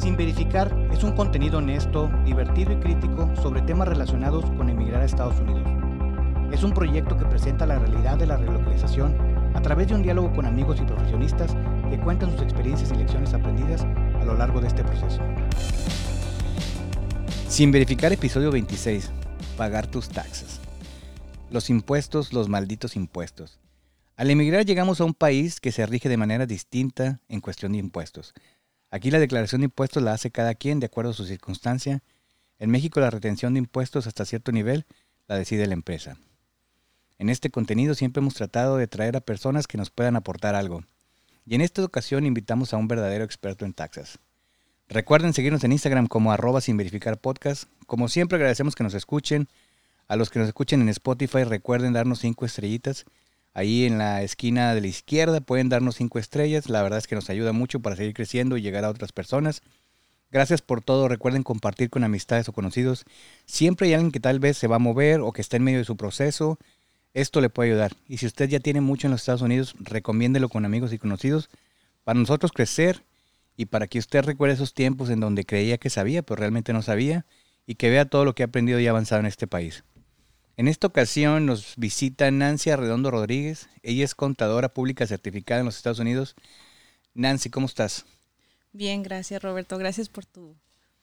Sin Verificar es un contenido honesto, divertido y crítico sobre temas relacionados con emigrar a Estados Unidos. Es un proyecto que presenta la realidad de la relocalización a través de un diálogo con amigos y profesionistas que cuentan sus experiencias y lecciones aprendidas a lo largo de este proceso. Sin Verificar episodio 26. Pagar tus taxes. Los impuestos, los malditos impuestos. Al emigrar llegamos a un país que se rige de manera distinta en cuestión de impuestos. Aquí la declaración de impuestos la hace cada quien de acuerdo a su circunstancia. En México la retención de impuestos hasta cierto nivel la decide la empresa. En este contenido siempre hemos tratado de traer a personas que nos puedan aportar algo. Y en esta ocasión invitamos a un verdadero experto en taxas. Recuerden seguirnos en Instagram como arroba sin verificar. Como siempre agradecemos que nos escuchen. A los que nos escuchen en Spotify recuerden darnos cinco estrellitas Ahí en la esquina de la izquierda pueden darnos cinco estrellas. La verdad es que nos ayuda mucho para seguir creciendo y llegar a otras personas. Gracias por todo. Recuerden compartir con amistades o conocidos. Siempre hay alguien que tal vez se va a mover o que está en medio de su proceso. Esto le puede ayudar. Y si usted ya tiene mucho en los Estados Unidos, recomiéndelo con amigos y conocidos para nosotros crecer y para que usted recuerde esos tiempos en donde creía que sabía, pero realmente no sabía y que vea todo lo que ha aprendido y avanzado en este país. En esta ocasión nos visita Nancy Arredondo Rodríguez. Ella es contadora pública certificada en los Estados Unidos. Nancy, ¿cómo estás? Bien, gracias Roberto. Gracias por tu,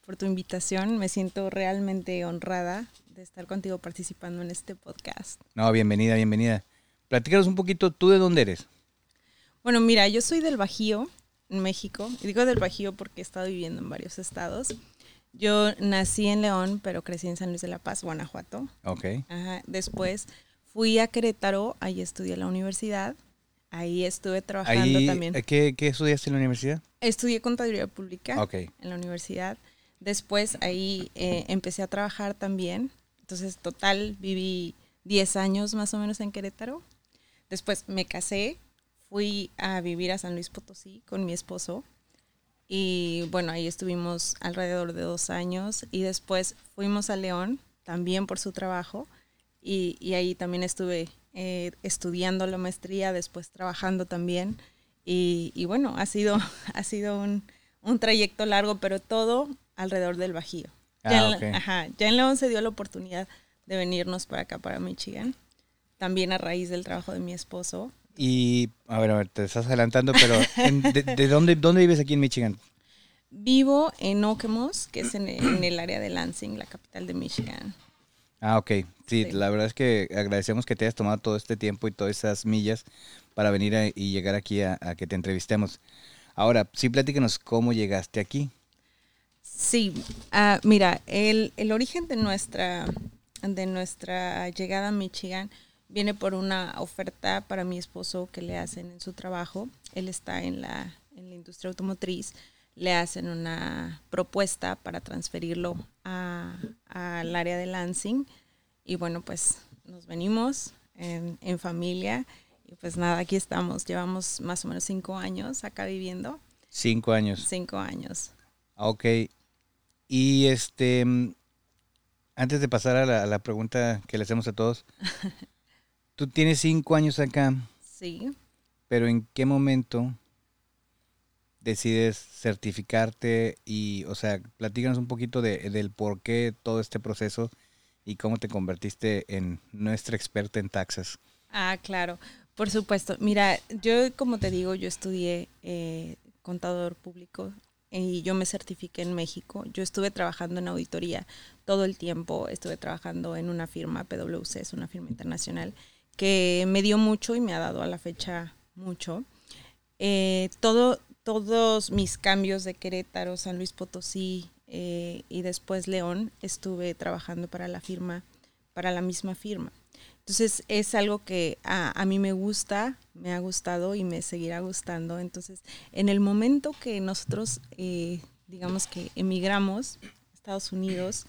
por tu invitación. Me siento realmente honrada de estar contigo participando en este podcast. No, bienvenida, bienvenida. Platícanos un poquito, ¿tú de dónde eres? Bueno, mira, yo soy del Bajío, en México. Y digo del Bajío porque he estado viviendo en varios estados. Yo nací en León, pero crecí en San Luis de la Paz, Guanajuato. Ok. Ajá. Después fui a Querétaro, ahí estudié la universidad. Ahí estuve trabajando también. Eh, ¿qué, ¿Qué estudiaste en la universidad? Estudié contaduría pública en la universidad. Después ahí eh, empecé a trabajar también. Entonces, total, viví 10 años más o menos en Querétaro. Después me casé, fui a vivir a San Luis Potosí con mi esposo. Y bueno, ahí estuvimos alrededor de dos años y después fuimos a León también por su trabajo y, y ahí también estuve eh, estudiando la maestría, después trabajando también y, y bueno, ha sido, ha sido un, un, trayecto largo, pero todo alrededor del Bajío. ya, en, ah, ajá, ya en León se dio la oportunidad de venirnos para acá, para Michigan, también a raíz del trabajo de mi esposo. Y, a ver, a ver, te estás adelantando, pero de, dónde, dónde vives aquí en Michigan? Vivo en Okemos, que es en, el área de Lansing, la capital de Michigan. Ah, ok. Sí, la verdad es que agradecemos que te hayas tomado todo este tiempo y todas esas millas para venir y llegar aquí a, que te entrevistemos. Ahora, sí, platícanos cómo llegaste aquí. Sí, uh, mira, el, el, origen de nuestra, de nuestra llegada a Michigan viene por una oferta para mi esposo que le hacen en su trabajo. Él está en la, en la industria automotriz. Le hacen una propuesta para transferirlo al área de Lansing. Y bueno, pues nos venimos en, en, familia. Y pues nada, aquí estamos. Llevamos más o menos cinco años acá viviendo. Cinco años. Cinco años. Ok. Y este, antes de pasar a la, a la pregunta que le hacemos a todos, Tú tienes cinco años acá. Sí. Pero ¿en qué momento decides certificarte? Y, o sea, platícanos un poquito de, del por qué todo este proceso y cómo te convertiste en nuestra experta en taxas. Ah, claro, por supuesto. Mira, yo como te digo, yo estudié eh, contador público y yo me certifiqué en México. Yo estuve trabajando en auditoría todo el tiempo, estuve trabajando en una firma, PwC, es una firma internacional, que me dio mucho y me ha dado a la fecha mucho. Eh, todo, todos mis cambios de Querétaro, San Luis Potosí eh, y después León, estuve trabajando para la firma, para la misma firma. Entonces es algo que a, mí me gusta, me ha gustado y me seguirá gustando. Entonces, en el momento que nosotros, eh, digamos que emigramos a Estados Unidos,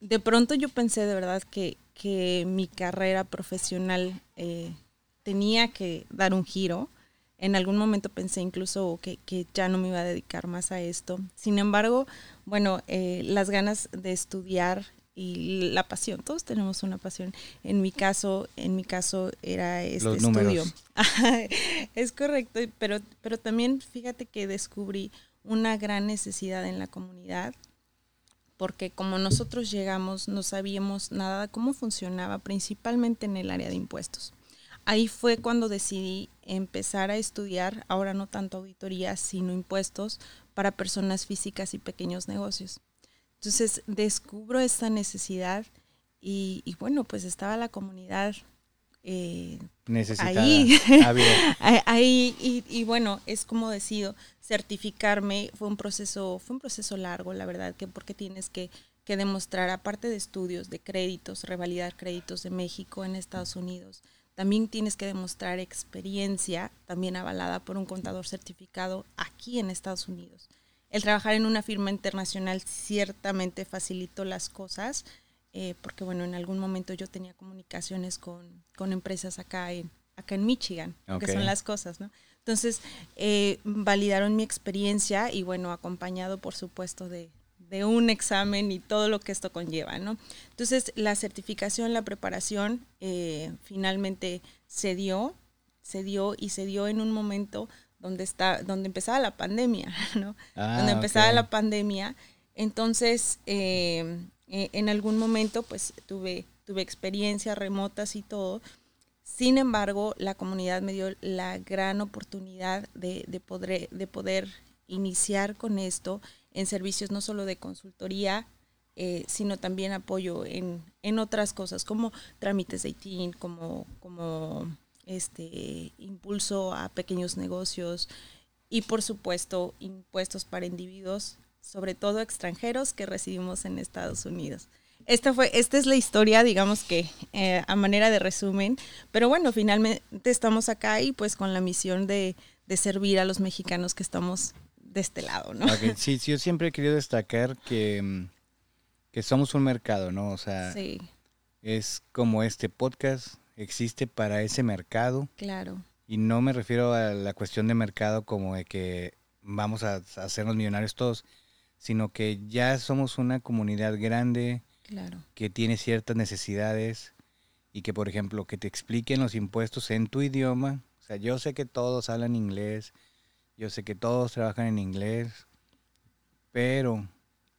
de pronto yo pensé de verdad que, que mi carrera profesional eh, tenía que dar un giro. En algún momento pensé incluso que, ya no me iba a dedicar más a esto. Sin embargo, bueno, eh, las ganas de estudiar y la pasión, todos tenemos una pasión. En mi caso, en mi caso era este estudio. es correcto, pero, pero también fíjate que descubrí una gran necesidad en la comunidad porque como nosotros llegamos no sabíamos nada de cómo funcionaba, principalmente en el área de impuestos. Ahí fue cuando decidí empezar a estudiar, ahora no tanto auditoría, sino impuestos para personas físicas y pequeños negocios. Entonces descubro esta necesidad y, bueno, pues estaba la comunidad eh, ahí, ahí y, y, bueno, es como decido certificarme, fue un proceso, fue un proceso largo, la verdad, que porque tienes que, que demostrar, aparte de estudios, de créditos, revalidar créditos de México en Estados Unidos, también tienes que demostrar experiencia, también avalada por un contador certificado aquí en Estados Unidos. El trabajar en una firma internacional ciertamente facilitó las cosas, eh, porque bueno, en algún momento yo tenía comunicaciones con, con empresas acá en, acá en Michigan, que son las cosas, ¿no? Entonces, eh, validaron mi experiencia y bueno, acompañado por supuesto de, de un examen y todo lo que esto conlleva, ¿no? Entonces, la certificación, la preparación, eh, finalmente se dio, se dio y se dio en un momento donde está, donde empezaba la pandemia, ¿no? Ah, donde empezaba la pandemia. Entonces, eh, eh, en algún momento, pues tuve, tuve experiencias remotas y todo. Sin embargo, la comunidad me dio la gran oportunidad de, de, poder, de poder iniciar con esto en servicios no solo de consultoría, eh, sino también apoyo en, en, otras cosas como trámites de ITIN, como, como este impulso a pequeños negocios y por supuesto impuestos para individuos, sobre todo extranjeros que residimos en Estados Unidos. Esta, fue, esta es la historia, digamos que eh, a manera de resumen, pero bueno, finalmente estamos acá y pues con la misión de, de servir a los mexicanos que estamos de este lado, ¿no? Sí, sí, yo siempre he querido destacar que, mm, que somos un mercado, ¿no? O sea, es como este podcast existe para ese mercado. Claro. Y no me refiero a la cuestión de mercado como de que vamos a, hacernos millonarios todos, sino que ya somos una comunidad grande claro. que tiene ciertas necesidades y que, por ejemplo, que te expliquen los impuestos en tu idioma. O sea, yo sé que todos hablan inglés, yo sé que todos trabajan en inglés, pero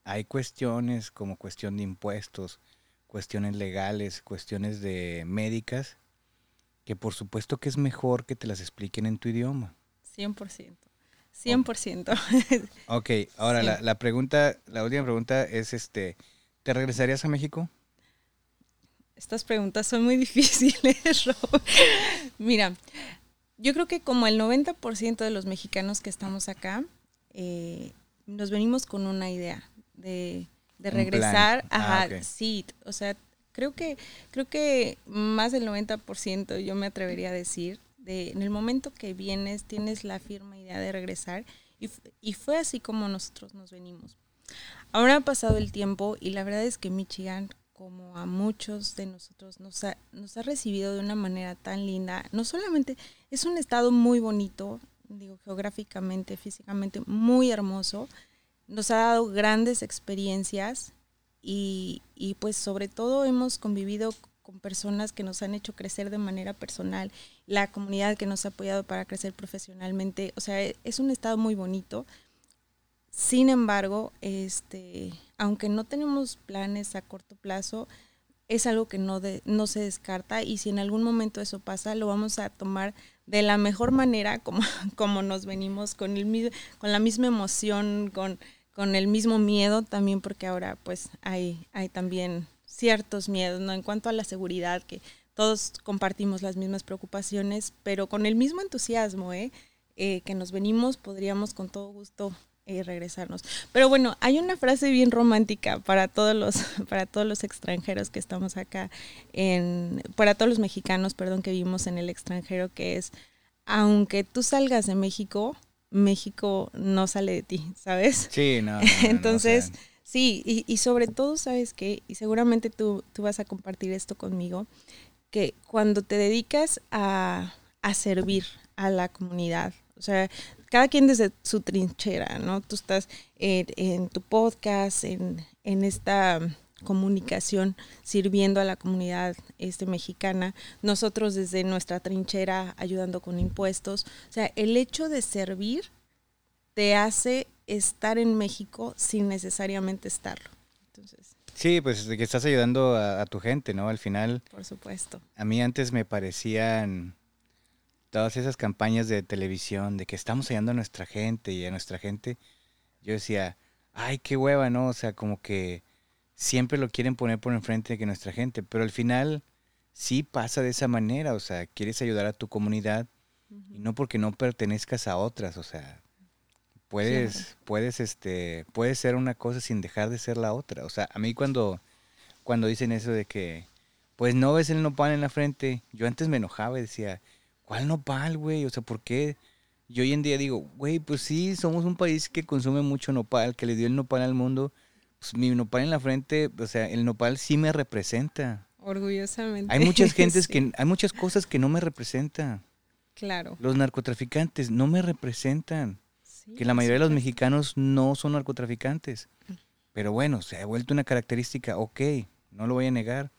hay cuestiones como cuestión de impuestos, cuestiones legales, cuestiones de médicas, que por supuesto que es mejor que te las expliquen en tu idioma. 100%. 100%. Ok, ahora la, la, pregunta, la última pregunta es este, ¿te regresarías a México? Estas preguntas son muy difíciles, Rob. Mira, yo creo que como el 90% de los mexicanos que estamos acá, eh, nos venimos con una idea de, regresar a ah, sí, o sea, creo que creo que más del 90% yo me atrevería a decir en el momento que vienes tienes la firme idea de regresar y, y fue así como nosotros nos venimos. Ahora ha pasado el tiempo y la verdad es que Michigan como a muchos de nosotros nos ha, nos ha recibido de una manera tan linda. No solamente es un estado muy bonito, digo, geográficamente, físicamente, muy hermoso. Nos ha dado grandes experiencias y, y pues sobre todo hemos convivido con personas que nos han hecho crecer de manera personal, la comunidad que nos ha apoyado para crecer profesionalmente. O sea, es un estado muy bonito. Sin embargo, este, aunque no tenemos planes a corto plazo, es algo que no, no se descarta y si en algún momento eso pasa, lo vamos a tomar de la mejor manera, como, como nos venimos, con, el, con la misma emoción, con, con el mismo miedo también, porque ahora pues hay, hay también ciertos miedos, ¿no? En cuanto a la seguridad, que todos compartimos las mismas preocupaciones, pero con el mismo entusiasmo, ¿eh? Eh, que nos venimos, podríamos con todo gusto y regresarnos. Pero bueno, hay una frase bien romántica para todos los, para todos los extranjeros que estamos acá, en, para todos los mexicanos, perdón, que vivimos en el extranjero, que es, aunque tú salgas de México, México no sale de ti, ¿sabes? Sí, no. Entonces, sí, y, y, sobre todo, ¿sabes qué? Y seguramente tú, tú vas a compartir esto conmigo, que cuando te dedicas a, a servir a la comunidad, o sea, cada quien desde su trinchera, ¿no? Tú estás en, tu podcast, en, esta comunicación sirviendo a la comunidad este, mexicana, nosotros desde nuestra trinchera ayudando con impuestos. O sea, el hecho de servir te hace estar en México sin necesariamente estarlo. Entonces, Sí, pues de que estás ayudando a, a tu gente, ¿no? Al final, por supuesto. a mí antes me parecían todas esas campañas de televisión de que estamos ayudando a nuestra gente y a nuestra gente. Yo decía, ay, qué hueva, ¿no? O sea, como que siempre lo quieren poner por enfrente de que nuestra gente, pero al final sí pasa de esa manera, o sea, quieres ayudar a tu comunidad y no porque no pertenezcas a otras, o sea, puedes, puedes, este, puedes ser una cosa sin dejar de ser la otra. O sea, a mí cuando, cuando dicen eso de que, pues no ves el nopal en la frente, yo antes me enojaba y decía, ¿cuál nopal, güey? O sea, ¿por qué? Y hoy en día digo, güey, pues sí, somos un país que consume mucho nopal, que le dio el nopal al mundo. Pues mi nopal en la frente, o sea, el nopal sí me representa. Orgullosamente. Hay muchas gentes Sí, que, hay muchas cosas que no me representan. Claro. Los narcotraficantes no me representan. Sí, Que la mayoría de los mexicanos no son narcotraficantes. Pero bueno, se ha vuelto una característica, ok, no lo voy a negar.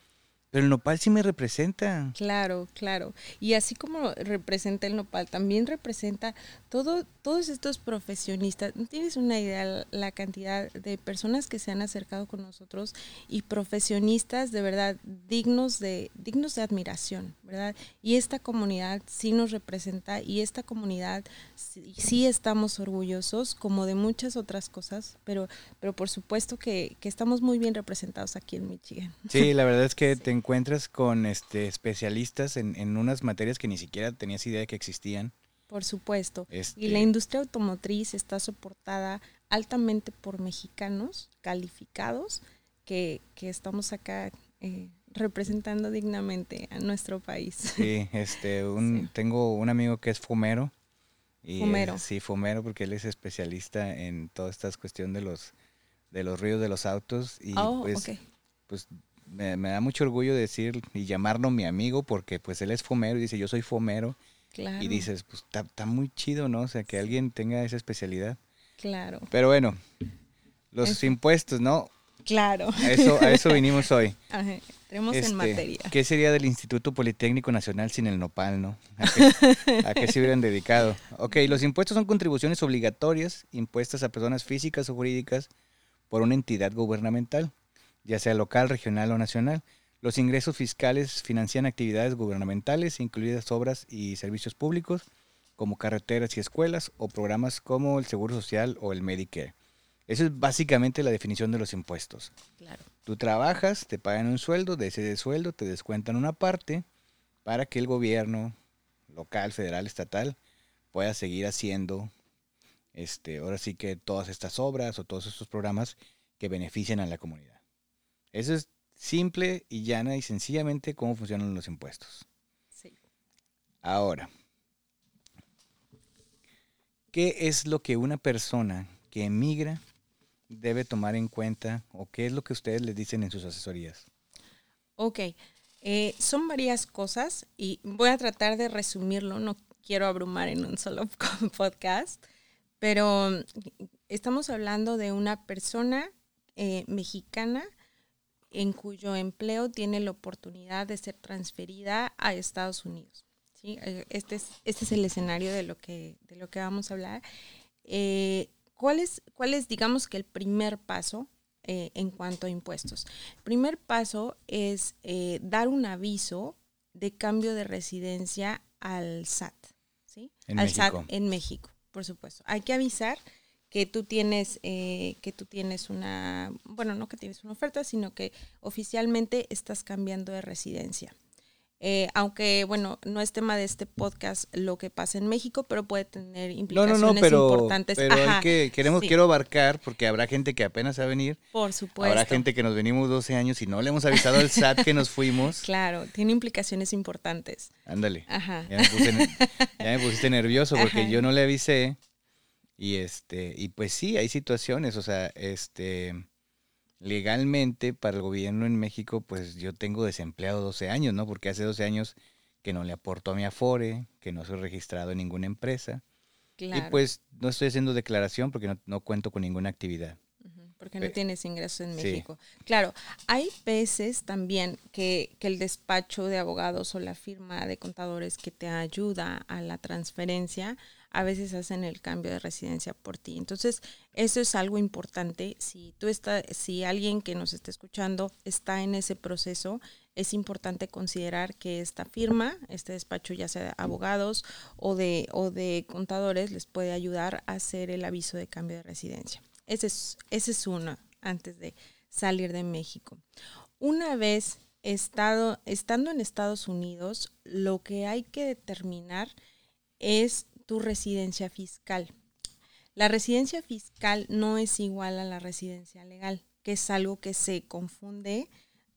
Pero el nopal sí me representa. Claro, claro. Y así como representa el nopal, también representa todo, todos estos profesionistas. No tienes una idea la- cantidad de personas que se han acercado con nosotros y profesionistas de verdad dignos de, dignos de admiración, ¿verdad? Y esta comunidad sí nos representa y esta comunidad sí, sí estamos orgullosos, como de muchas otras cosas, pero, pero por supuesto que, que estamos muy bien representados aquí en Michigan. Sí, la verdad es que te encuentras con este especialistas en, en unas materias que ni siquiera tenías idea de que existían. Por supuesto. Y Este, la industria automotriz está soportada altamente por mexicanos calificados que, que estamos acá eh, representando dignamente a nuestro país. Sí, este, un, Sí. tengo un amigo que es fumero. Y, eh, Fumero. sí, fumero, porque él es especialista en toda esta cuestión de los, de los ruidos de los autos. Y oh, pues, ok. pues me, me da mucho orgullo decir y llamarlo mi amigo, porque pues él es fumero y dice, yo soy fumero. Claro. Y dices, pues está muy chido, ¿no? O sea, que alguien tenga esa especialidad. Claro. Pero bueno, los impuestos, ¿no? Claro. A eso, a eso vinimos hoy. Ajá, Entremos Este, en materia. ¿Qué sería del Instituto Politécnico Nacional sin el nopal, no? ¿A qué, a qué se hubieran dedicado? Ok, los impuestos son contribuciones obligatorias impuestas a personas físicas o jurídicas por una entidad gubernamental, ya sea local, regional o nacional. Los ingresos fiscales financian actividades gubernamentales, incluidas obras y servicios públicos, como carreteras y escuelas, o programas como el Seguro Social o el Medicare. Esa es básicamente la definición de los impuestos. Claro. Tú trabajas, te pagan un sueldo, de ese sueldo te descuentan una parte para que el gobierno local, federal, estatal pueda seguir haciendo este, ahora sí que todas estas obras o todos estos programas que benefician a la comunidad. Eso es simple y llana y sencillamente cómo funcionan los impuestos. Sí. Ahora, ¿qué es lo que una persona que emigra debe tomar en cuenta o qué es lo que ustedes les dicen en sus asesorías? Ok, eh, son varias cosas y voy a tratar de resumirlo, no quiero abrumar en un solo podcast, pero estamos hablando de una persona eh, mexicana en cuyo empleo tiene la oportunidad de ser transferida a Estados Unidos. ¿sí? Eh, Este, es, este es el escenario de lo que, de lo que vamos a hablar. Eh, ¿cuál, es, ¿Cuál es, digamos que el primer paso eh, en cuanto a impuestos? El primer paso es eh, dar un aviso de cambio de residencia al SAT. ¿sí? En al México. SAT en México, por supuesto. Hay que avisar que tú tienes eh, que tú tienes una bueno no que tienes una oferta sino que oficialmente estás cambiando de residencia Eh, aunque bueno no es tema de este podcast lo que pasa en México pero puede tener implicaciones no, no, pero, importantes pero Ajá, que, queremos, sí, quiero abarcar porque habrá gente que apenas va a venir, por supuesto habrá gente que nos venimos 12 años y no le hemos avisado al SAT que nos fuimos. claro tiene implicaciones importantes Ándale. ajá Ya me, puse ne- ya me pusiste nervioso porque Ajá. yo no le avisé. Y este, y pues sí, hay situaciones, o sea, este legalmente para el gobierno en México, pues yo tengo desempleado 12 años, ¿no? Porque hace 12 años que no le aporto a mi Afore, que no soy registrado en ninguna empresa. claro Y pues no estoy haciendo declaración porque no, no cuento con ninguna actividad. Porque no tienes ingresos en México. Claro, hay veces también que, que, el despacho de abogados o la firma de contadores que te ayuda a la transferencia, a veces hacen el cambio de residencia por ti. Entonces, eso es algo importante. Si tú estás, si alguien que nos está escuchando está en ese proceso, es importante considerar que esta firma, este despacho ya sea de abogados o de, o de contadores, les puede ayudar a hacer el aviso de cambio de residencia. Ese es, ese es uno antes de salir de México. Una vez estado, estando en Estados Unidos, lo que hay que determinar es tu residencia fiscal. La residencia fiscal no es igual a la residencia legal, que es algo que se confunde,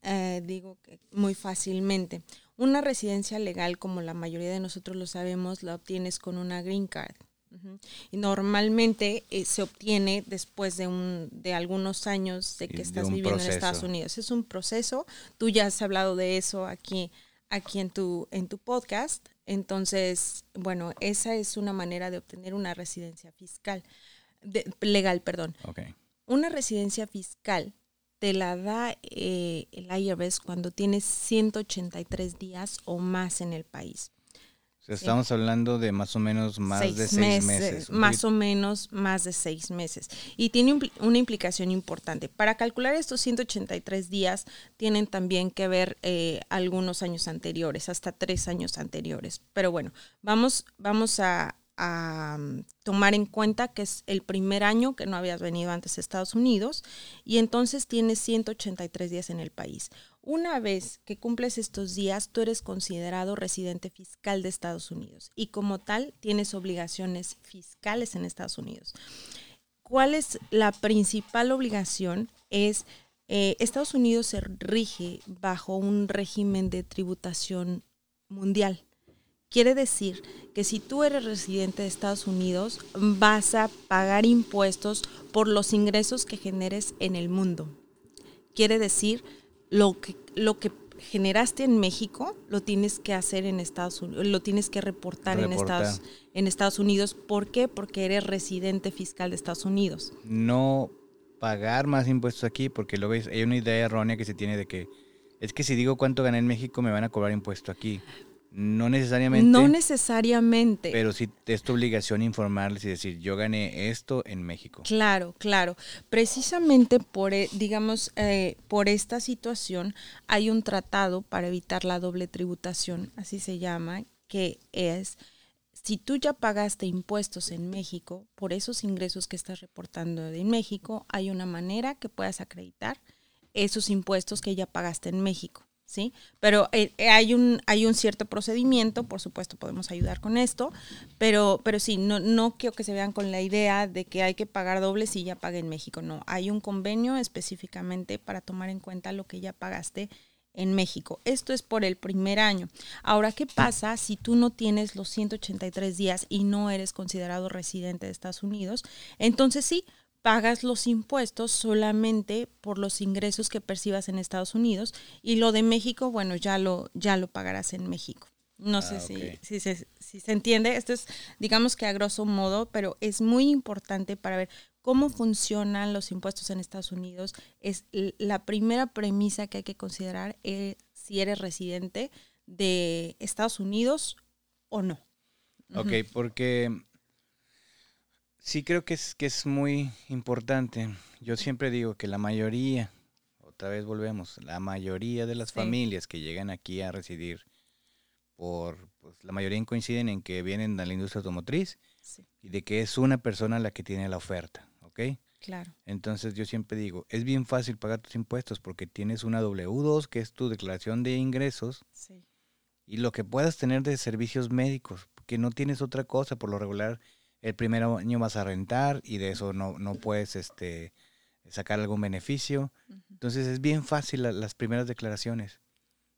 eh, digo, muy fácilmente. Una residencia legal, como la mayoría de nosotros lo sabemos, la obtienes con una green card. Y normalmente eh, se obtiene después de, un, de algunos años de que estás viviendo en Estados Unidos. Es un proceso, tú ya has hablado de eso aquí, aquí en, tu, en tu podcast. Entonces, bueno, esa es una manera de obtener una residencia fiscal, legal, perdón. Una residencia fiscal te la da eh, el IRS cuando tienes 183 días o más en el país estamos hablando de más o menos más de seis meses. más o menos más de seis meses. Y tiene una implicación importante. Para calcular estos 183 días, tienen también que ver eh, algunos años anteriores, hasta tres años anteriores. Pero bueno, vamos, vamos a, a mm, tomar en cuenta que es el primer año que no habías venido antes a Estados Unidos y entonces tienes 183 días en el país. Una vez que cumples estos días, tú eres considerado residente fiscal de Estados Unidos y como tal tienes obligaciones fiscales en Estados Unidos. ¿Cuál es la principal obligación? Es eh, Estados Unidos se rige bajo un régimen de tributación mundial. Quiere decir que si tú eres residente de Estados Unidos, vas a pagar impuestos por los ingresos que generes en el mundo. Quiere decir lo que, lo que generaste en México lo tienes que hacer en Estados Unidos, lo tienes que reportar en Estados, en Estados Unidos. ¿Por qué? Porque eres residente fiscal de Estados Unidos. No pagar más impuestos aquí, porque luego hay una idea errónea que se tiene de que es que si digo cuánto gané en México me van a cobrar impuesto aquí. No necesariamente. No necesariamente. Pero sí es tu obligación informarles y decir, yo gané esto en México. Claro, claro. Precisamente por, eh, digamos, eh, por esta situación hay un tratado para evitar la doble tributación, así se llama, que es, si tú ya pagaste impuestos en México, por esos ingresos que estás reportando en México, hay una manera que puedas acreditar esos impuestos que ya pagaste en México. ¿Sí? Pero eh, eh, hay, un, hay un cierto procedimiento, por supuesto podemos ayudar con esto, pero, pero sí, no, no quiero que se vean con la idea de que hay que pagar doble si ya pagué en México, no, hay un convenio específicamente para tomar en cuenta lo que ya pagaste en México. Esto es por el primer año. Ahora, ¿qué pasa si tú no tienes los 183 días y no eres considerado residente de Estados Unidos? Entonces sí, pagas los impuestos solamente por los ingresos que percibas en Estados Unidos y lo de México, bueno, ya lo, ya lo pagarás en México. No sé ah, si, si, se, si se entiende. Esto es, digamos que a grosso modo, pero es muy importante para ver cómo funcionan los impuestos en Estados Unidos. Es la primera premisa que hay que considerar es si eres residente de Estados Unidos o no. Ok, porque Sí, creo que es, que es muy importante. Yo siempre digo que la mayoría, otra vez volvemos, la mayoría de las familias que llegan aquí a residir, por pues, la mayoría coinciden en que vienen de la industria automotriz y de que es una persona la que tiene la oferta, ¿ok? Claro. Entonces yo siempre digo, es bien fácil pagar tus impuestos porque tienes una W2, que es tu declaración de ingresos, y lo que puedas tener de servicios médicos, porque no tienes otra cosa, por lo regular el primer año vas a rentar y de eso no, no puedes este, sacar algún beneficio. Entonces es bien fácil las primeras declaraciones.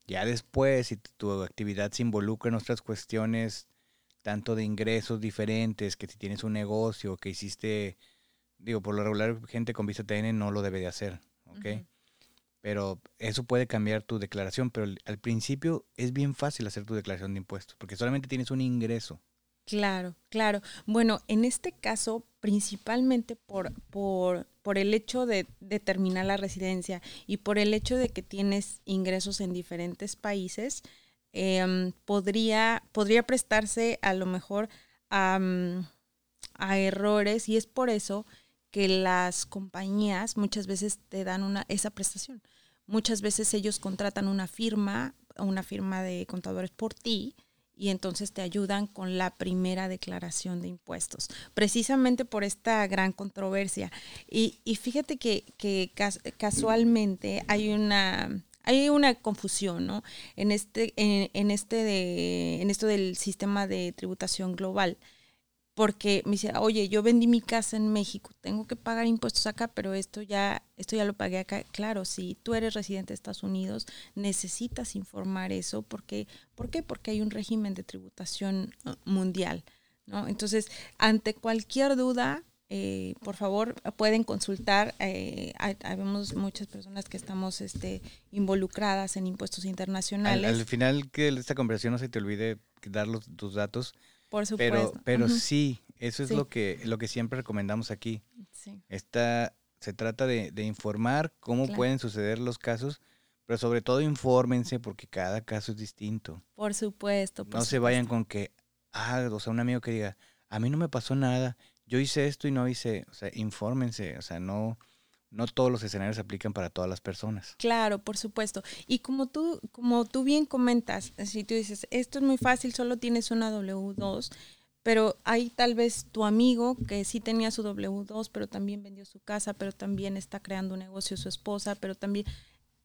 Ya después, si tu actividad se involucra en otras cuestiones, tanto de ingresos diferentes, que si tienes un negocio, que hiciste, digo, por lo regular, gente con visa TN no lo debe de hacer, ¿ok? Pero eso puede cambiar tu declaración, pero al principio es bien fácil hacer tu declaración de impuestos, porque solamente tienes un ingreso. Claro, claro. Bueno, en este caso, principalmente por, por, por el hecho de determinar la residencia y por el hecho de que tienes ingresos en diferentes países, em, podría, podría prestarse a lo mejor a, mm, a errores y es por eso que las compañías muchas veces te dan una, esa prestación. Muchas veces ellos contratan una firma, una firma de contadores por ti, y entonces te ayudan con la primera declaración de impuestos, precisamente por esta gran controversia. Y, y fíjate que, que casualmente hay una, hay una confusión, ¿no? En este, en, en, este de, en esto del sistema de tributación global porque me dice, oye, yo vendí mi casa en México, tengo que pagar impuestos acá, pero esto ya, esto ya lo pagué acá. Claro, si tú eres residente de Estados Unidos, necesitas informar eso, porque, ¿por qué? Porque hay un régimen de tributación uh, mundial, ¿no? Entonces, ante cualquier duda, eh, por favor, pueden consultar. Eh, hay, muchas personas que estamos este, involucradas en impuestos internacionales. Al, final que esta conversación no se te olvide dar los, tus datos por supuesto. Pero, pero sí, eso es lo que lo que siempre recomendamos aquí. Sí. se trata de, informar cómo pueden suceder los casos, pero sobre todo infórmense porque cada caso es distinto. Por supuesto. no se vayan con que, ah, o sea, un amigo que diga, a mí no me pasó nada, yo hice esto y no hice, o sea, infórmense, o sea, no, no todos los escenarios aplican para todas las personas. Claro, por supuesto. Y como tú, como tú bien comentas, si tú dices, esto es muy fácil, solo tienes una W2, pero hay tal vez tu amigo que sí tenía su W2, pero también vendió su casa, pero también está creando un negocio su esposa, pero también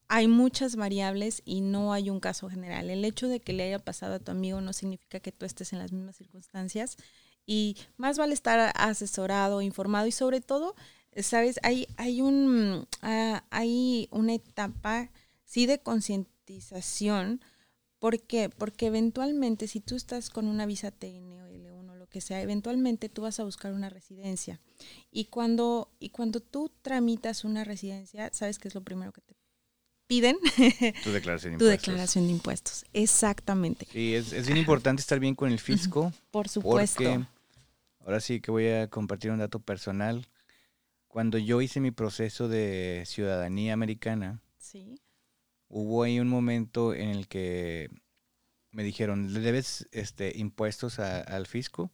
hay muchas variables y no hay un caso general. El hecho de que le haya pasado a tu amigo no significa que tú estés en las mismas circunstancias y más vale estar asesorado, informado y sobre todo sabes, hay, hay, un, ah, hay una etapa, sí, de concientización. ¿Por qué? Porque eventualmente, si tú estás con una visa TN o L1 o lo que sea, eventualmente tú vas a buscar una residencia. Y cuando, y cuando tú tramitas una residencia, ¿sabes qué es lo primero que te piden? Tu declaración de impuestos. Tu declaración de impuestos, exactamente. Sí, es, es bien importante estar bien con el fisco. Por supuesto. Porque ahora sí que voy a compartir un dato personal cuando yo hice mi proceso de ciudadanía americana, hubo ahí un momento en el que me dijeron, ¿le debes este, impuestos al fisco?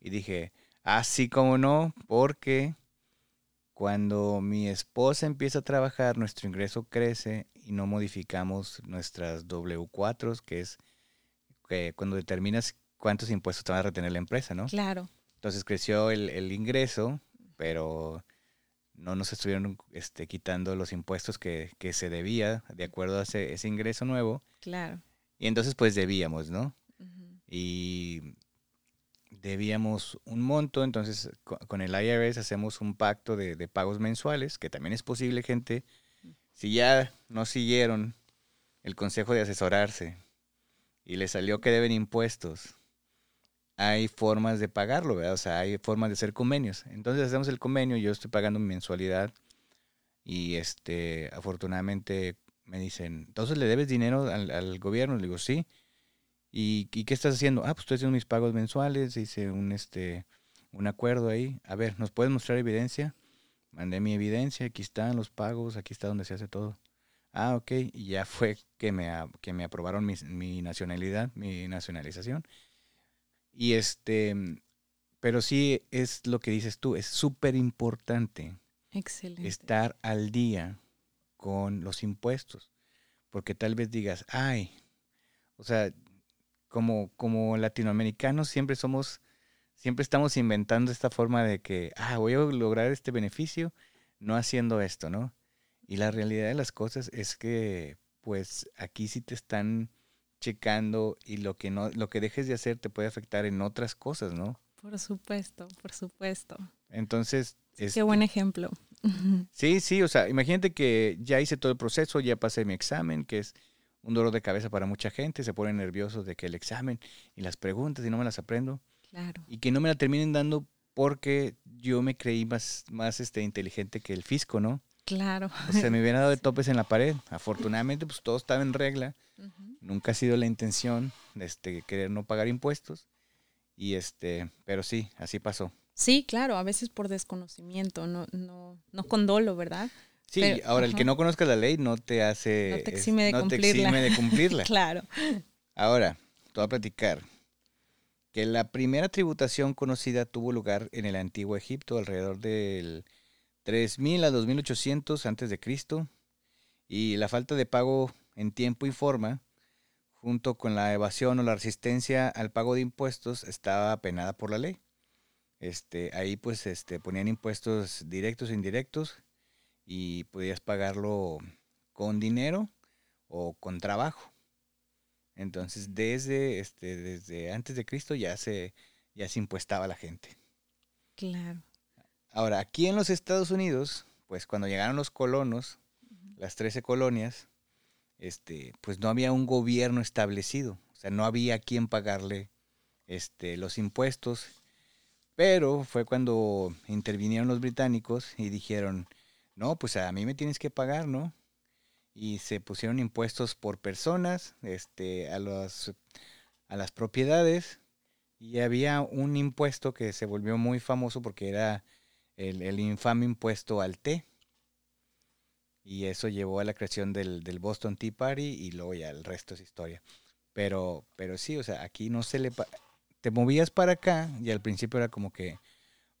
Y dije, así ah, como no, porque cuando mi esposa empieza a trabajar, nuestro ingreso crece y no modificamos nuestras W4, que es que cuando determinas cuántos impuestos te va a retener la empresa, ¿no? Claro. Entonces creció el, el ingreso, pero no nos estuvieron este, quitando los impuestos que, se debía de acuerdo a ese, ingreso nuevo. Claro. Y entonces pues debíamos, ¿no? Y debíamos un monto, entonces con el IRS hacemos un pacto de, pagos mensuales, que también es posible, gente. Si ya no siguieron el consejo de asesorarse y les salió que deben impuestos hay formas de pagarlo, ¿verdad? O sea, hay formas de hacer convenios. Entonces hacemos el convenio, yo estoy pagando mi mensualidad y este, afortunadamente me dicen, entonces le debes dinero al, gobierno, le digo, sí. ¿Y, qué estás haciendo? Ah, pues estoy haciendo mis pagos mensuales, hice un, este, un acuerdo ahí. A ver, ¿nos puedes mostrar evidencia? Mandé mi evidencia, aquí están los pagos, aquí está donde se hace todo. Ah, ok, y ya fue que me, que me aprobaron mi nacionalidad, mi nacionalización. Y este, pero sí es lo que dices tú, es súper importante estar al día con los impuestos, porque tal vez digas, ay, o sea, como, como latinoamericanos siempre somos, siempre estamos inventando esta forma de que, ah, voy a lograr este beneficio no haciendo esto, ¿no? Y la realidad de las cosas es que, pues, aquí sí te están checando y lo que no, lo que dejes de hacer te puede afectar en otras cosas, ¿no? Por supuesto, por supuesto. Entonces, qué buen ejemplo. Sí, sí, o sea, imagínate que ya hice todo el proceso, ya pasé mi examen, que es un dolor de cabeza para mucha gente, se ponen nerviosos de que el examen y las preguntas y no me las aprendo. Claro. Y que no me la terminen dando porque yo me creí más, más este, inteligente que el fisco, ¿no? Claro. O sea, me hubieran dado de topes en la pared. Afortunadamente, pues todo estaba en regla. Nunca ha sido la intención de este, querer no pagar impuestos. Y este, pero sí, así pasó. Sí, claro, a veces por desconocimiento, no, no, no con dolo, ¿verdad? Sí, ahora el que no conozca la ley no te hace... No te exime de no cumplirla. Te exime de cumplirla. claro. Ahora, te voy a platicar que la primera tributación conocida tuvo lugar en el antiguo Egipto alrededor del 3000 a 2800 antes de Cristo y la falta de pago en tiempo y forma junto con la evasión o la resistencia al pago de impuestos estaba penada por la ley. Este, ahí pues este, ponían impuestos directos e indirectos y podías pagarlo con dinero o con trabajo. Entonces, desde, este, desde antes de Cristo ya se, ya se impuestaba a la gente. Claro. Ahora, aquí en los Estados Unidos, pues cuando llegaron los colonos, las 13 colonias, este, pues no había un gobierno establecido. O sea, no había quien pagarle este, los impuestos. Pero fue cuando intervinieron los británicos y dijeron, no, pues a mí me tienes que pagar, ¿no? y se pusieron impuestos por personas, este, a los a las propiedades y había un impuesto que se volvió muy famoso porque era el, infame impuesto al té. Y eso llevó a la creación del, Boston Tea Party y luego ya el resto es historia. Pero, pero sí, o sea, aquí no se le... Te movías para acá y al principio era como que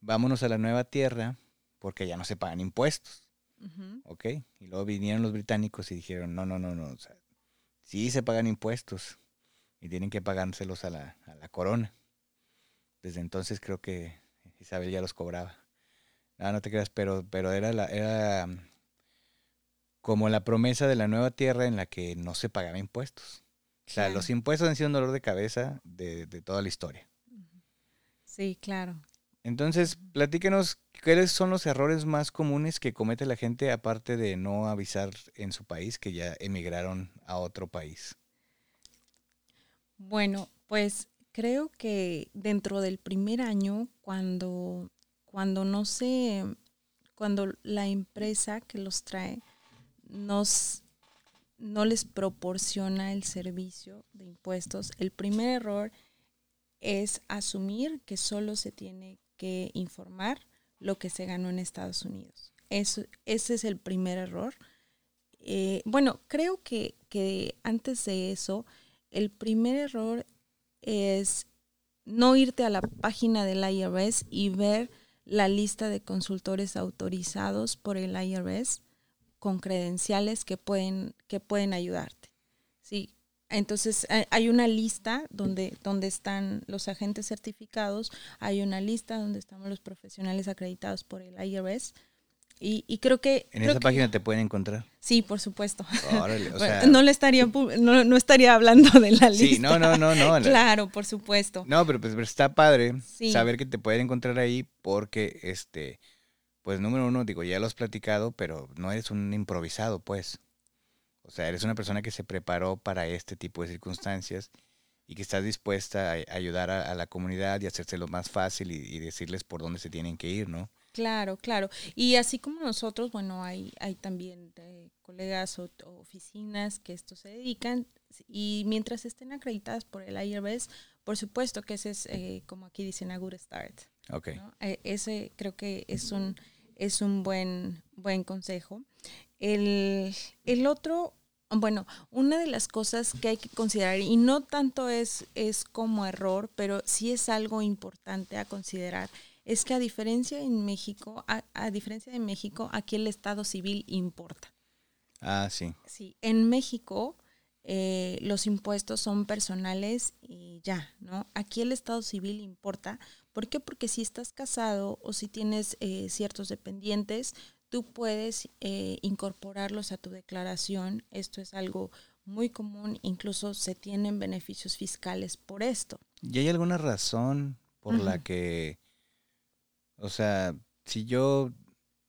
vámonos a la nueva tierra porque ya no se pagan impuestos. ¿Ok? Y luego vinieron los británicos y dijeron, no, no, no, no. O sea, sí se pagan impuestos y tienen que pagárselos a la, a la corona. Desde entonces creo que Isabel ya los cobraba. No, no te creas, pero, pero era, la, era como la promesa de la nueva tierra en la que no se pagaba impuestos. O sea, los impuestos han sido un dolor de cabeza de, de toda la historia. Sí, claro. Entonces, platíquenos cuáles son los errores más comunes que comete la gente aparte de no avisar en su país que ya emigraron a otro país. Bueno, pues creo que dentro del primer año, cuando, cuando no se, cuando la empresa que los trae nos no les proporciona el servicio de impuestos, el primer error es asumir que solo se tiene que informar lo que se ganó en Estados Unidos. Eso, ese es el primer error. Eh, bueno, creo que, que antes de eso, el primer error es no irte a la página del IRS y ver la lista de consultores autorizados por el IRS con credenciales que pueden, que pueden ayudarte. Sí, entonces hay una lista donde, donde están los agentes certificados, hay una lista donde estamos los profesionales acreditados por el IRS. Y, y creo que... En esa página te pueden encontrar. Sí, por supuesto. no le estaría no, no, estaría hablando de la lista. Sí, no, no, no, no. claro, por supuesto. No, pero pues está padre saber que te pueden encontrar ahí porque este pues número uno, digo, ya lo has platicado, pero no eres un improvisado, pues. O sea, eres una persona que se preparó para este tipo de circunstancias y que estás dispuesta a ayudar a, la comunidad y hacérselo más fácil y, decirles por dónde se tienen que ir, ¿no? Claro, claro. Y así como nosotros, bueno, hay, hay también eh, colegas o, oficinas que esto se dedican y mientras estén acreditadas por el IRS, por supuesto que ese es, eh, como aquí dicen, a good start. Ok. Eh, ese creo que es un, es un buen, buen consejo. El, el otro bueno, una de las cosas que hay que considerar, y no tanto es, es como error, pero sí es algo importante a considerar, es que a diferencia en México, a, diferencia de México, aquí el Estado civil importa. Ah, sí. Sí, en México eh, los impuestos son personales y ya, ¿no? Aquí el Estado civil importa. ¿Por qué? Porque si estás casado o si tienes eh, ciertos dependientes, tú puedes eh, incorporarlos a tu declaración. Esto es algo muy común, incluso se tienen beneficios fiscales por esto. ¿Y hay alguna razón por la que, o sea, si yo,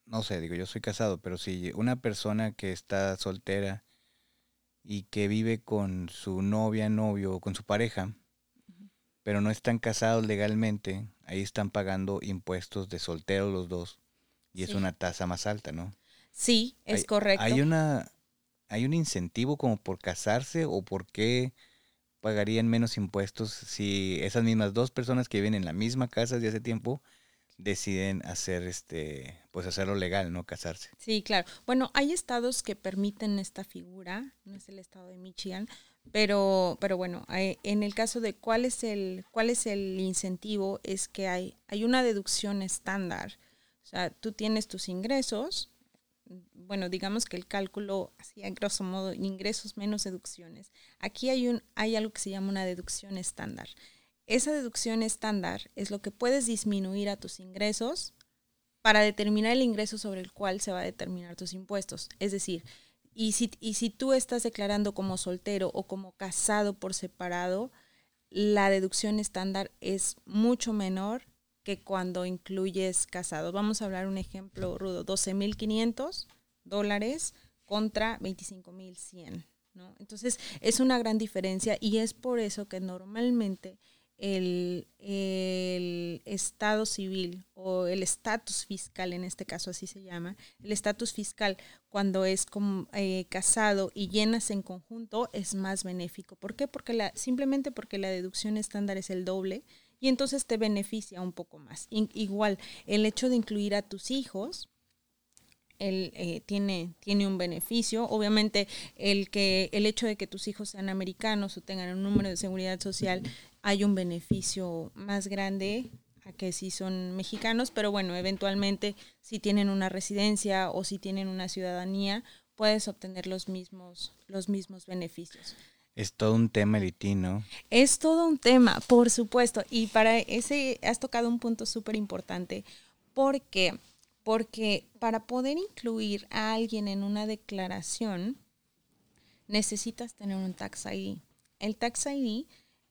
no sé, digo, yo soy casado, pero si una persona que está soltera y que vive con su novia, novio o con su pareja, pero no están casados legalmente, ahí están pagando impuestos de soltero los dos y es una tasa más alta, ¿no? Sí, es correcto. ¿Hay una hay un incentivo como por casarse o por qué pagarían menos impuestos si esas mismas dos personas que viven en la misma casa desde hace tiempo deciden hacer este, pues hacerlo legal, no casarse. Sí, claro. Bueno, hay estados que permiten esta figura, no es el estado de Michigan, pero, pero bueno, en el caso de cuál es el, cuál es el incentivo, es que hay, hay una deducción estándar. O sea, tú tienes tus ingresos, bueno, digamos que el cálculo, así grosso modo, ingresos menos deducciones. Aquí hay, un, hay algo que se llama una deducción estándar. Esa deducción estándar es lo que puedes disminuir a tus ingresos para determinar el ingreso sobre el cual se va a determinar tus impuestos. Es decir, y si, y si tú estás declarando como soltero o como casado por separado, la deducción estándar es mucho menor que cuando incluyes casados. Vamos a hablar un ejemplo rudo, 12.500 dólares contra 25.100. ¿no? Entonces es una gran diferencia y es por eso que normalmente el, estado civil o el estatus fiscal, en este caso así se llama, el estatus fiscal cuando es eh, casado y llenas en conjunto es más benéfico. ¿Por qué? Porque la, simplemente porque la deducción estándar es el doble y entonces te beneficia un poco más. igual, el hecho de incluir a tus hijos, él eh, tiene, tiene un beneficio. Obviamente, el, que, el hecho de que tus hijos sean americanos o tengan un número de seguridad social hay un beneficio más grande a que si son mexicanos, pero bueno, eventualmente si tienen una residencia o si tienen una ciudadanía, puedes obtener los mismos, los mismos beneficios. Es todo un tema, elitino. Es todo un tema, por supuesto. Y para ese has tocado un punto súper importante. ¿Por qué? Porque para poder incluir a alguien en una declaración, necesitas tener un tax ID. El tax ID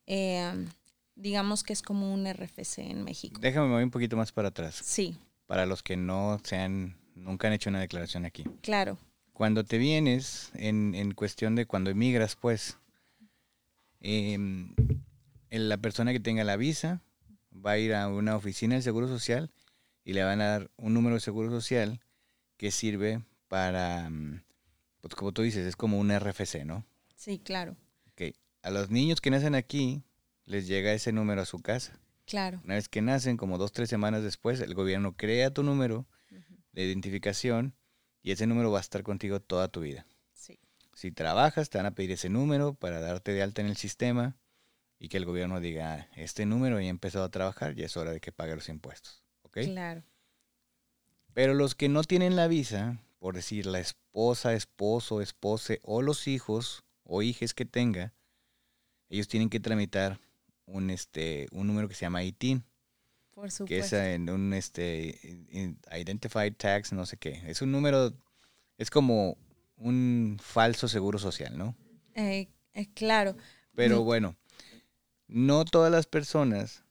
eh, digamos que es como un RFC en México. Déjame mover un poquito más para atrás. Sí. Para los que no sean, nunca han hecho una declaración aquí. Claro. Cuando te vienes, en, en cuestión de cuando emigras, pues, em, la persona que tenga la visa va a ir a una oficina del Seguro Social y le van a dar un número de Seguro Social que sirve para, mm, pues como tú dices, es como un RFC, ¿no? Sí, claro a los niños que nacen aquí les llega ese número a su casa. Claro. Una vez que nacen, como dos, tres semanas después, el gobierno crea tu número de identificación y ese número va a estar contigo toda tu vida. Sí. Si trabajas, te van a pedir ese número para darte de alta en el sistema y que el gobierno diga, ah, este número ya ha empezado a trabajar, ya es hora de que pague los impuestos. ¿Ok? Claro. Pero los que no tienen la visa, por decir la esposa, esposo, espose o los hijos o hijes que tenga, ellos tienen que tramitar un este un número que se llama ITIN. Por supuesto. Que es en un este Identified Tax, no sé qué. Es un número, es como un falso seguro social, ¿no? Eh, eh, claro. Pero bueno, no todas las personas,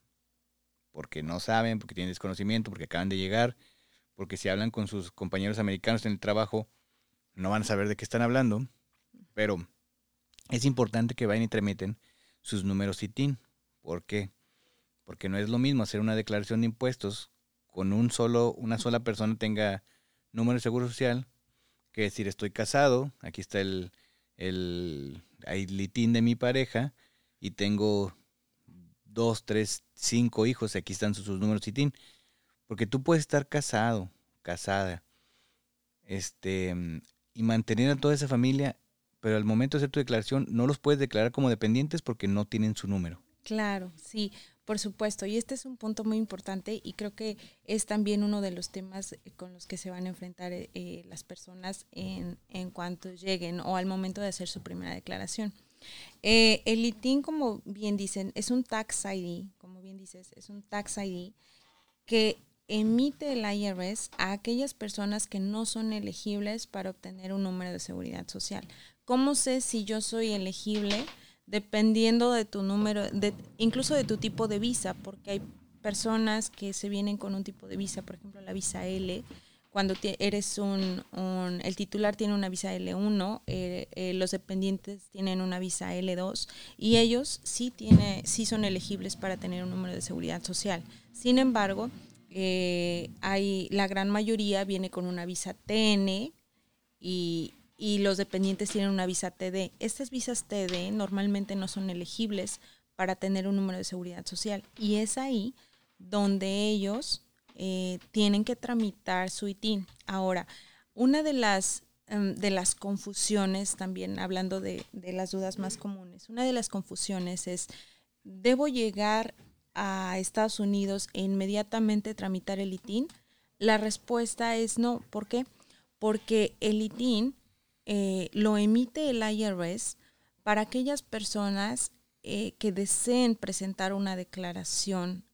porque no saben, porque tienen desconocimiento, porque acaban de llegar, porque si hablan con sus compañeros americanos en el trabajo, no van a saber de qué están hablando, pero es importante que vayan y tramiten sus números ITIN. ¿Por qué? Porque no es lo mismo hacer una declaración de impuestos con un solo, una sola persona tenga número de seguro social, que decir estoy casado, aquí está el, el, ITIN de mi pareja y tengo dos, tres, cinco hijos, aquí están sus, sus números ITIN. Porque tú puedes estar casado, casada, este, y mantener a toda esa familia pero al momento de hacer tu declaración no los puedes declarar como dependientes porque no tienen su número. Claro, sí, por supuesto. Y este es un punto muy importante y creo que es también uno de los temas eh, con los que se van a enfrentar eh, eh, las personas en, en, cuanto lleguen o al momento de hacer su primera declaración. el ITIN, como bien dicen, es un tax ID, como bien dices, es un tax ID que emite el IRS a aquellas personas que no son elegibles para obtener un número de seguridad social. ¿Cómo sé si yo soy elegible? Dependiendo de tu número, incluso de tu tipo de visa, porque hay personas que se vienen con un tipo de visa, por ejemplo la visa L, cuando eres un, el titular tiene una visa L1, eh, eh, los dependientes tienen una visa L2 y ellos sí, tiene, sí son elegibles para tener un número de seguridad social. Sin embargo, eh, hay, la gran mayoría viene con una visa TN y, y los dependientes tienen una visa TD. Estas visas TD normalmente no son elegibles para tener un número de seguridad social y es ahí donde ellos eh, tienen que tramitar su ITIN. Ahora, una de las, em, de las confusiones, también hablando de, de las dudas más comunes, una de las confusiones es, ¿debo llegar a Estados Unidos e inmediatamente tramitar el ITIN? La respuesta es no. ¿Por qué? Porque el ITIN eh, lo emite el IRS para aquellas personas eh, que deseen presentar una declaración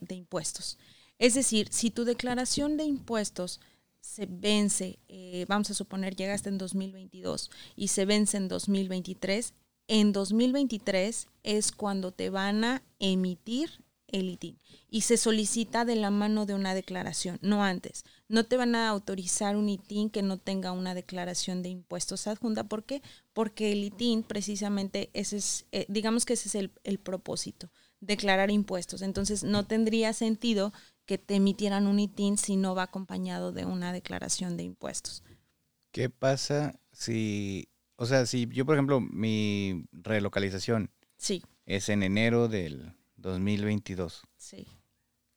de impuestos. Es decir, si tu declaración de impuestos se vence, eh, vamos a suponer llegaste en 2022 y se vence en 2023, en 2023 es cuando te van a emitir el ITIN y se solicita de la mano de una declaración, no antes. No te van a autorizar un ITIN que no tenga una declaración de impuestos adjunta. ¿Por qué? Porque el ITIN precisamente ese es, eh, digamos que ese es el, el propósito, declarar impuestos. Entonces no tendría sentido que te emitieran un ITIN si no va acompañado de una declaración de impuestos. ¿Qué pasa si, o sea, si yo, por ejemplo, mi relocalización Sí, es en enero del 2022, sí.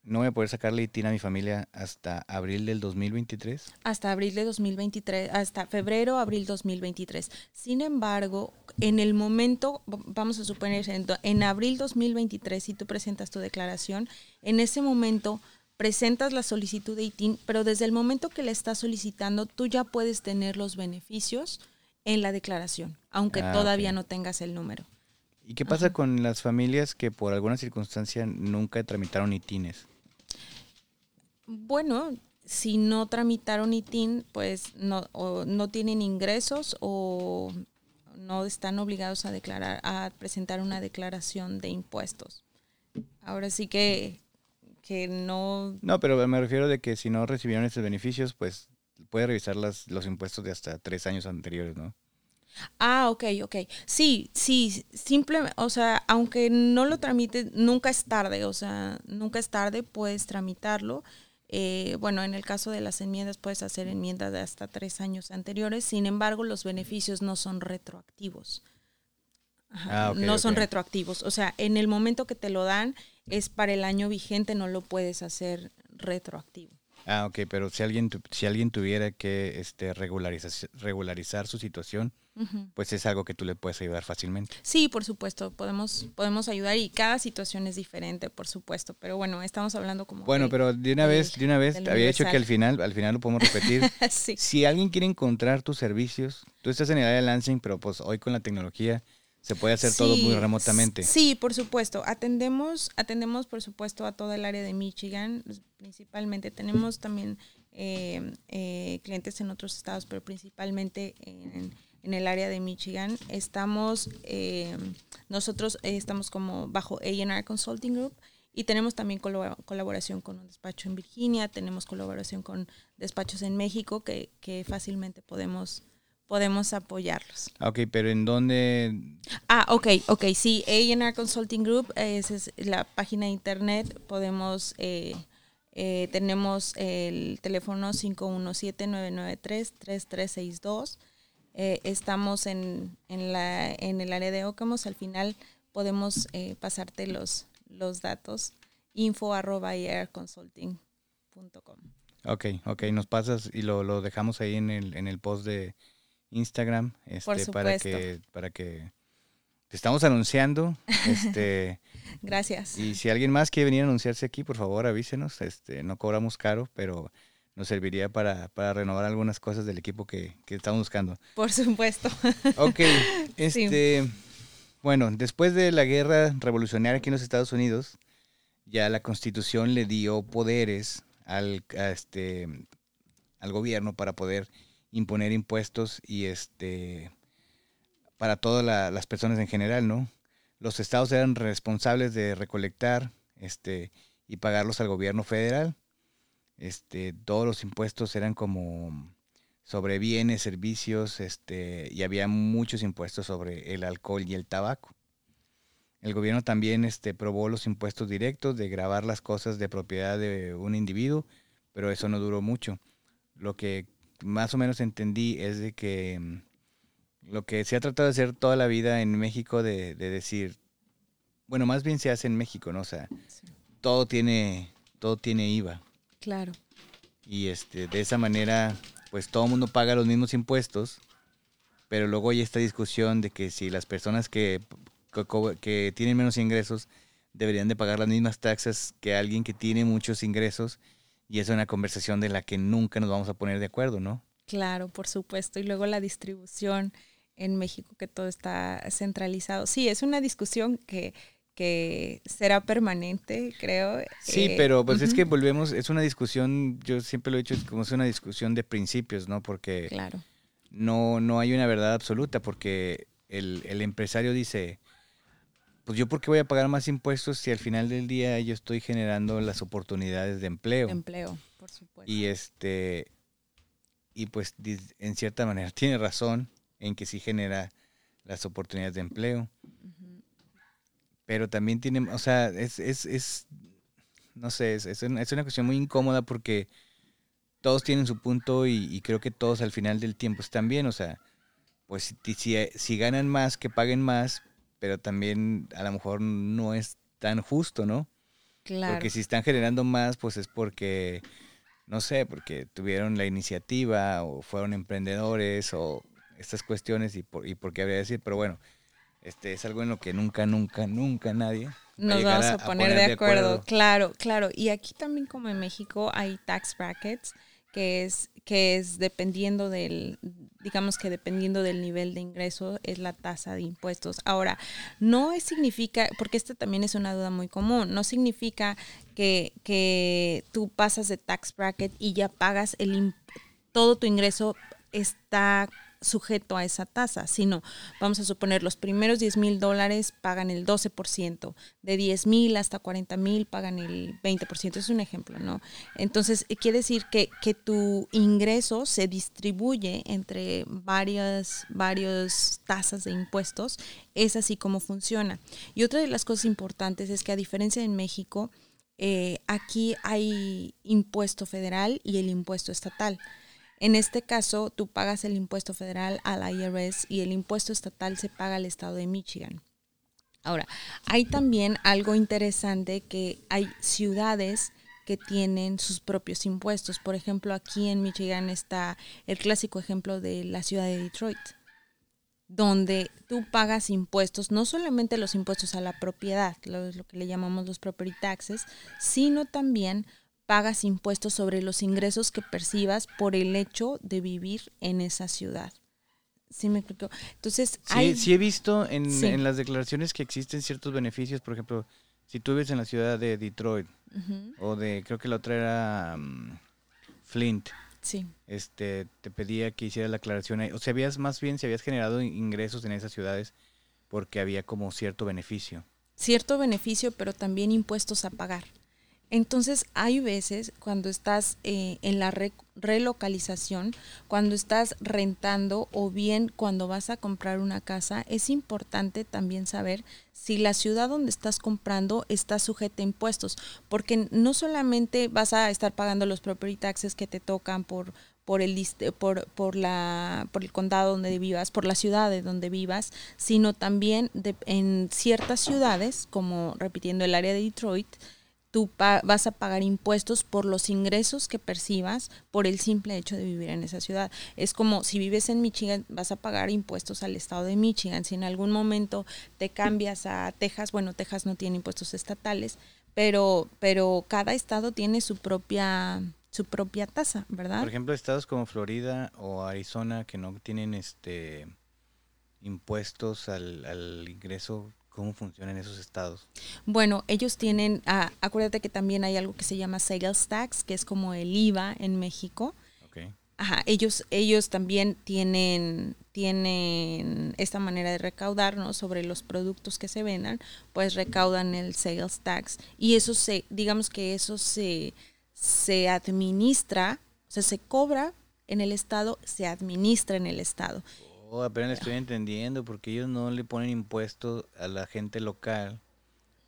¿no voy a poder sacarle ITIN a mi familia hasta abril del 2023? hasta abril de 2023, hasta febrero, abril 2023. Sin embargo, en el momento, vamos a suponer, en, abril 2023, si tú presentas tu declaración, en ese momento presentas la solicitud de ITIN, pero desde el momento que le estás solicitando, tú ya puedes tener los beneficios en la declaración, aunque Ah, todavía no tengas el número. ¿Y qué pasa con las familias que por alguna circunstancia nunca tramitaron ITINes? Bueno, si no tramitaron ITIN, pues no, o no tienen ingresos o no están obligados a declarar, a presentar una declaración de impuestos. Ahora sí que, que no, No, pero me refiero de que si no recibieron esos beneficios, pues puede revisar las, los impuestos de hasta tres años anteriores, ¿no? Ah, ok, ok. Sí, sí, simplemente, o sea, aunque no lo tramites, nunca es tarde, o sea, nunca es tarde, puedes tramitarlo. Eh, bueno, en el caso de las enmiendas puedes hacer enmiendas de hasta tres años anteriores, sin embargo, los beneficios no son retroactivos. Ajá, Ah, no son retroactivos, o sea, en el momento que te lo dan es para el año vigente, no lo puedes hacer retroactivo. Ah, ok, pero si alguien, si alguien tuviera que este, regularizar, regularizar su situación, Pues es algo que tú le puedes ayudar fácilmente. Sí, por supuesto, podemos, podemos ayudar y cada situación es diferente, por supuesto, pero bueno, estamos hablando como... Bueno, de- pero de una vez, de una vez, había dicho que al final, al final lo podemos repetir. sí, si alguien quiere encontrar tus servicios, tú estás en el área de Lansing, pero pues hoy con la tecnología se puede hacer todo muy remotamente. Sí, por supuesto. Atendemos, atendemos por supuesto a toda el área de Michigan, principalmente. Tenemos también eh, eh, clientes en otros estados, pero principalmente en, en el área de Michigan. Estamos, eh, nosotros eh, estamos como bajo A&R Consulting Group y tenemos también colabora- colaboración con un despacho en Virginia, tenemos colaboración con despachos en México que, que fácilmente podemos, podemos apoyarlos. Ah, Ok, pero ¿en dónde? Ah, ok, ok, sí, A&R Consulting Group, esa es la página de internet, podemos, eh, eh, tenemos el teléfono 517-993-3362, eh, estamos en, en, la, en el área de Ocamos, al final podemos eh, pasarte los, los datos, info arroba consulting.com. Ok, ok, nos pasas y lo, lo dejamos ahí en el, en el post de Instagram, este, para que, para que te estamos anunciando, este, Gracias. y si alguien más quiere venir a anunciarse aquí, por favor avísenos, este, no cobramos caro, pero nos serviría para, para renovar algunas cosas del equipo que, que estamos buscando. Por supuesto. Ok, este, bueno, después de la guerra revolucionaria aquí en los Estados Unidos, ya la Constitución le dio poderes al, a este, al gobierno para poder imponer impuestos y este para todas la- las personas en general, ¿no? Los estados eran responsables de recolectar este y pagarlos al gobierno federal. Este, todos los impuestos eran como sobre bienes, servicios, este, y había muchos impuestos sobre el alcohol y el tabaco. El gobierno también este, probó los impuestos directos de grabar las cosas de propiedad de un individuo, pero eso no duró mucho. Lo que más o menos entendí es de que mm, lo que se ha tratado de hacer toda la vida en México de, de decir, bueno, más bien se hace en México, ¿no? O sea, Sí. todo tiene, todo tiene IVA. Claro. Y este, de esa manera, pues todo el mundo paga los mismos impuestos, pero luego hay esta discusión de que si las personas que, que, que tienen menos ingresos deberían de pagar las mismas taxas que alguien que tiene muchos ingresos, y es una conversación de la que nunca nos vamos a poner de acuerdo, ¿no? Claro, por supuesto. Y luego la distribución en México, que todo está centralizado. Sí, es una discusión que, que será permanente, creo. Sí, Eh, pero pues es que volvemos, es una discusión, yo siempre lo he dicho, es como es una discusión de principios, ¿no? Porque Claro, no, no hay una verdad absoluta, porque el, el empresario dice, pues yo por qué voy a pagar más impuestos si al final del día yo estoy generando las oportunidades de empleo. empleo, por supuesto. Y este, y pues en cierta manera tiene razón en que sí genera las oportunidades de empleo. Pero también tiene, o sea, es, es, es no sé, es, es una, es una cuestión muy incómoda porque todos tienen su punto y, y creo que todos al final del tiempo están bien, o sea, pues si, si, si ganan más, que paguen más, pero también a lo mejor no es tan justo, ¿no? Claro. Porque si están generando más, pues es porque, no sé, porque tuvieron la iniciativa o fueron emprendedores o estas cuestiones y por, y por qué habría de decir, pero bueno, este es algo en lo que nunca, nunca, nunca nadie va Nos llegar vamos a, poner, de, acuerdo. Claro, claro. Y aquí también como en México hay tax brackets, que es, que es dependiendo del, digamos que dependiendo del nivel de ingreso, es la tasa de impuestos. Ahora, no es- significa, porque esta también es una duda muy común, no significa que, que tú pasas de tax bracket y ya pagas el todo tu ingreso está sujeto a esa tasa, sino vamos a suponer los primeros 10 mil dólares pagan el 12%, de 10 mil hasta 40 mil pagan el 20%, es un ejemplo, ¿no? Entonces, eh, quiere decir que, que tu ingreso se distribuye entre varias, varias tasas de impuestos, es así como funciona. Y otra de las cosas importantes es que a diferencia de México, eh, aquí hay impuesto federal y el impuesto estatal. En este caso, tú pagas el impuesto federal a la IRS y el impuesto estatal se paga al estado de Michigan. Ahora, hay también algo interesante que hay ciudades que tienen sus propios impuestos. Por ejemplo, aquí en Michigan está el clásico ejemplo de la ciudad de Detroit, donde tú pagas impuestos, no solamente los impuestos a la propiedad, lo, lo que le llamamos los property taxes, sino también pagas impuestos sobre los ingresos que percibas por el hecho de vivir en esa ciudad. ¿Sí me explico? Entonces, Sí, hay... sí he visto en, Sí. en las declaraciones que existen ciertos beneficios, por ejemplo, si tú vives en la ciudad de Detroit o de, creo que la otra era mm, Flint, sí, este, te pedía que hicieras la aclaración, o sea, habías más bien si habías generado ingresos en esas ciudades porque había como cierto beneficio. cierto beneficio, pero también impuestos a pagar. Entonces, hay veces cuando estás eh, en la re- relocalización, cuando estás rentando o bien cuando vas a comprar una casa, es importante también saber si la ciudad donde estás comprando está sujeta a impuestos, porque no solamente vas a estar pagando los property taxes que te tocan por por el por, por la por el condado donde vivas, por la ciudad de donde vivas, sino también de- en ciertas ciudades, como repitiendo el área de Detroit, tú vas a pagar impuestos por los ingresos que percibas por el simple hecho de vivir en esa ciudad. Es como si vives en Michigan, vas a pagar impuestos al estado de Michigan. Si en algún momento te cambias a Texas, bueno, Texas no tiene impuestos estatales, pero, pero cada estado tiene su propia, su propia tasa, ¿verdad? Por ejemplo, estados como Florida o Arizona que no tienen este impuestos al, al ingreso, ¿cómo funcionan esos estados? Bueno, ellos tienen, ah, acuérdate que también hay algo que se llama sales tax, que es como el IVA en México. Ok. Ajá, ellos, ellos también tienen, tienen esta manera de recaudar, ¿no? Sobre los productos que se vendan, pues recaudan el sales tax. Y eso se, digamos que eso se, se administra, o sea, se cobra en el Estado, se administra en el Estado. Oh, apenas estoy entendiendo porque ellos no le ponen impuestos a la gente local,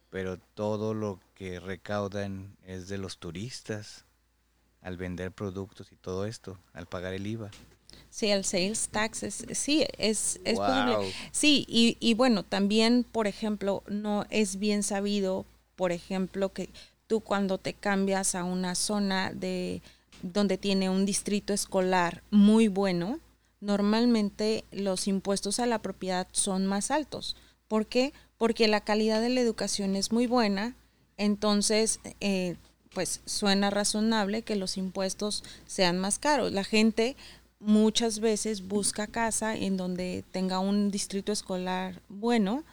pero todo lo que recaudan es de los turistas al vender productos y todo esto, al pagar el IVA. Sí, el sales tax es, sí, es, es posible. Sí, y, y bueno, también, por ejemplo, no es bien sabido, por ejemplo, que tú cuando te cambias a una zona de donde tiene un distrito escolar muy bueno, normalmente los impuestos a la propiedad son más altos. ¿Por qué? Porque la calidad de la educación es muy buena, entonces eh, pues suena razonable que los impuestos sean más caros. La gente muchas veces busca casa en donde tenga un distrito escolar bueno,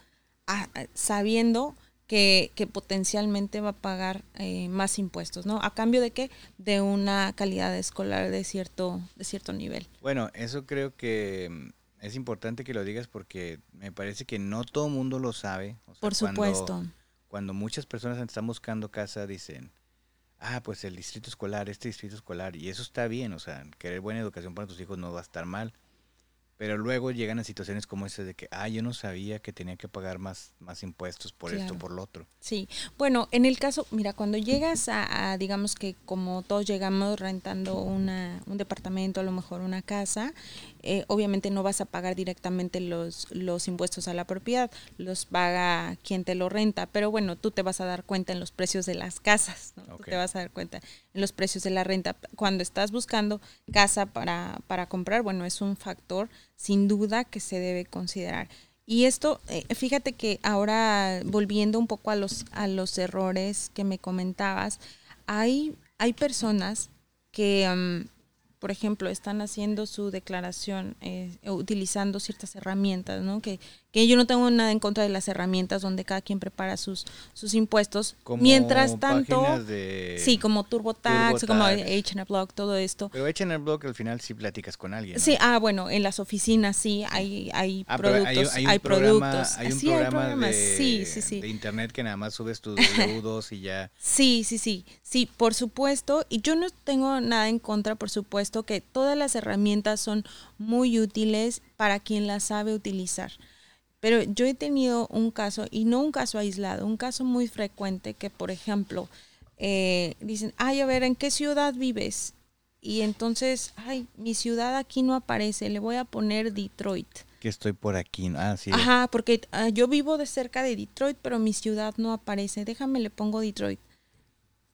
sabiendo que, potencialmente va a pagar eh, más impuestos, ¿no? ¿A cambio de qué? De una calidad escolar de cierto, de cierto nivel. Bueno, eso creo que mm, es importante que lo digas porque me parece que no todo el mundo lo sabe. Por supuesto. Cuando, muchas personas están buscando casa dicen, ah, pues el distrito escolar, este distrito escolar, y eso está bien, o sea, querer buena educación para tus hijos no va a estar mal pero luego llegan a situaciones como esa de que, ah, yo no sabía que tenía que pagar más, más impuestos por esto, por lo otro. Sí, bueno, en el caso, mira, cuando llegas a, digamos que como todos llegamos rentando una, un departamento, a lo mejor una casa, eh, obviamente no vas a pagar directamente los, los impuestos a la propiedad, los paga quien te lo renta, pero bueno, tú te vas a dar cuenta en los precios de las casas, ¿no? Tú te vas a dar cuenta en los precios de la renta. Cuando estás buscando casa para, para comprar, bueno, es un factor sin duda que se debe considerar. Y esto, eh, fíjate que ahora volviendo un poco a los, a los errores que me comentabas, hay, hay personas que mm, por ejemplo, están haciendo su declaración eh, utilizando ciertas herramientas, ¿no? Que, que yo no tengo nada en contra de las herramientas donde cada quien prepara sus, sus impuestos. Mientras tanto, sí, como TurboTax, como H&R Block, todo esto. Pero H&R Block al final sí platicas con alguien. Sí, ah, bueno, en las oficinas sí hay, hay ah, productos, hay, productos. Hay un sí, programa de, sí, sí, sí. de internet que nada más subes tus deudos y ya. Sí, sí, sí, sí, por supuesto. Y yo no tengo nada en contra, por supuesto que todas las herramientas son muy útiles para quien las sabe utilizar. Pero yo he tenido un caso, y no un caso aislado, un caso muy frecuente que, por ejemplo, eh, dicen, ay, a ver, ¿en qué ciudad vives? Y entonces, ay, mi ciudad aquí no aparece, le voy a poner Detroit. Que estoy por aquí, ah, sí. Ajá, porque ah, yo vivo de cerca de Detroit, pero mi ciudad no aparece. Déjame, le pongo Detroit.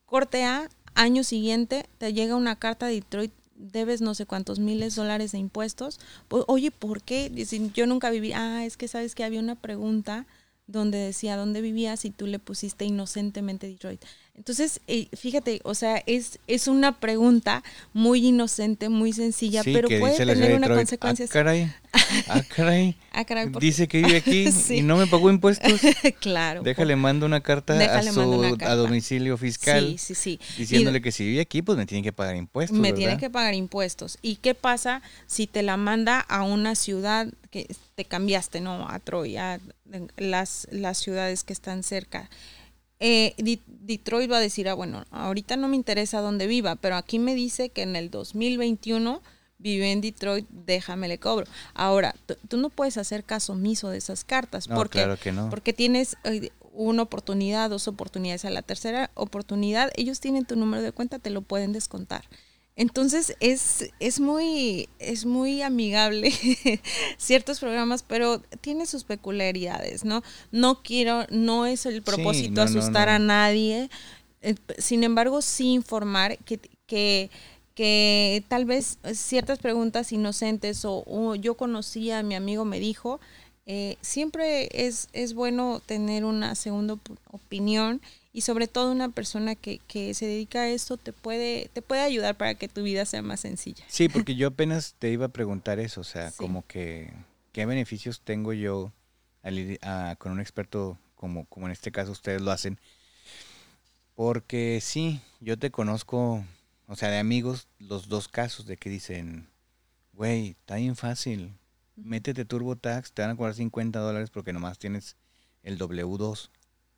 Corte A, año siguiente, te llega una carta de Detroit debes no sé cuántos miles de dólares de impuestos. Pues, oye, ¿por qué? Dicen, yo nunca viví. Ah, es que sabes que había una pregunta donde decía dónde vivías y tú le pusiste inocentemente Detroit. Entonces, eh, fíjate, o sea, es, es una pregunta muy inocente, muy sencilla, pero puede tener una consecuencia. Ah, caray. Ah, caray. Ah, Dice que vive aquí y no me pagó impuestos. claro. Déjale, mando una carta a su a domicilio fiscal. Sí, sí, sí. Diciéndole que si vive aquí, pues me tiene que pagar impuestos. Me tiene que pagar impuestos. ¿Y qué pasa si te la manda a una ciudad que te cambiaste, no? A Troy, a las, las ciudades que están cerca eh, Detroit va a decir, ah, bueno, ahorita no me interesa dónde viva, pero aquí me dice que en el 2021 vive en Detroit, déjame le cobro. Ahora, tú no puedes hacer caso omiso de esas cartas. No, porque, claro que no. Porque tienes eh, una oportunidad, dos oportunidades. A la tercera oportunidad, ellos tienen tu número de cuenta, te lo pueden descontar. Entonces es, es, muy, es muy amigable ciertos programas, pero tiene sus peculiaridades, ¿no? No quiero, no es el propósito asustar a nadie, eh, sin embargo sí informar que, que, que, tal vez ciertas preguntas inocentes o, yo conocía, a mi amigo me dijo, eh, siempre es, es bueno tener una segunda opinión y sobre todo una persona que, que, se dedica a esto te puede, te puede ayudar para que tu vida sea más sencilla. Sí, porque yo apenas te iba a preguntar eso, o sea, como que, ¿qué beneficios tengo yo con un experto como, como en este caso ustedes lo hacen? Porque sí, yo te conozco, o sea, de amigos, los dos casos de que dicen, güey, está bien fácil, métete TurboTax, te van a cobrar 50 dólares porque nomás tienes el W2,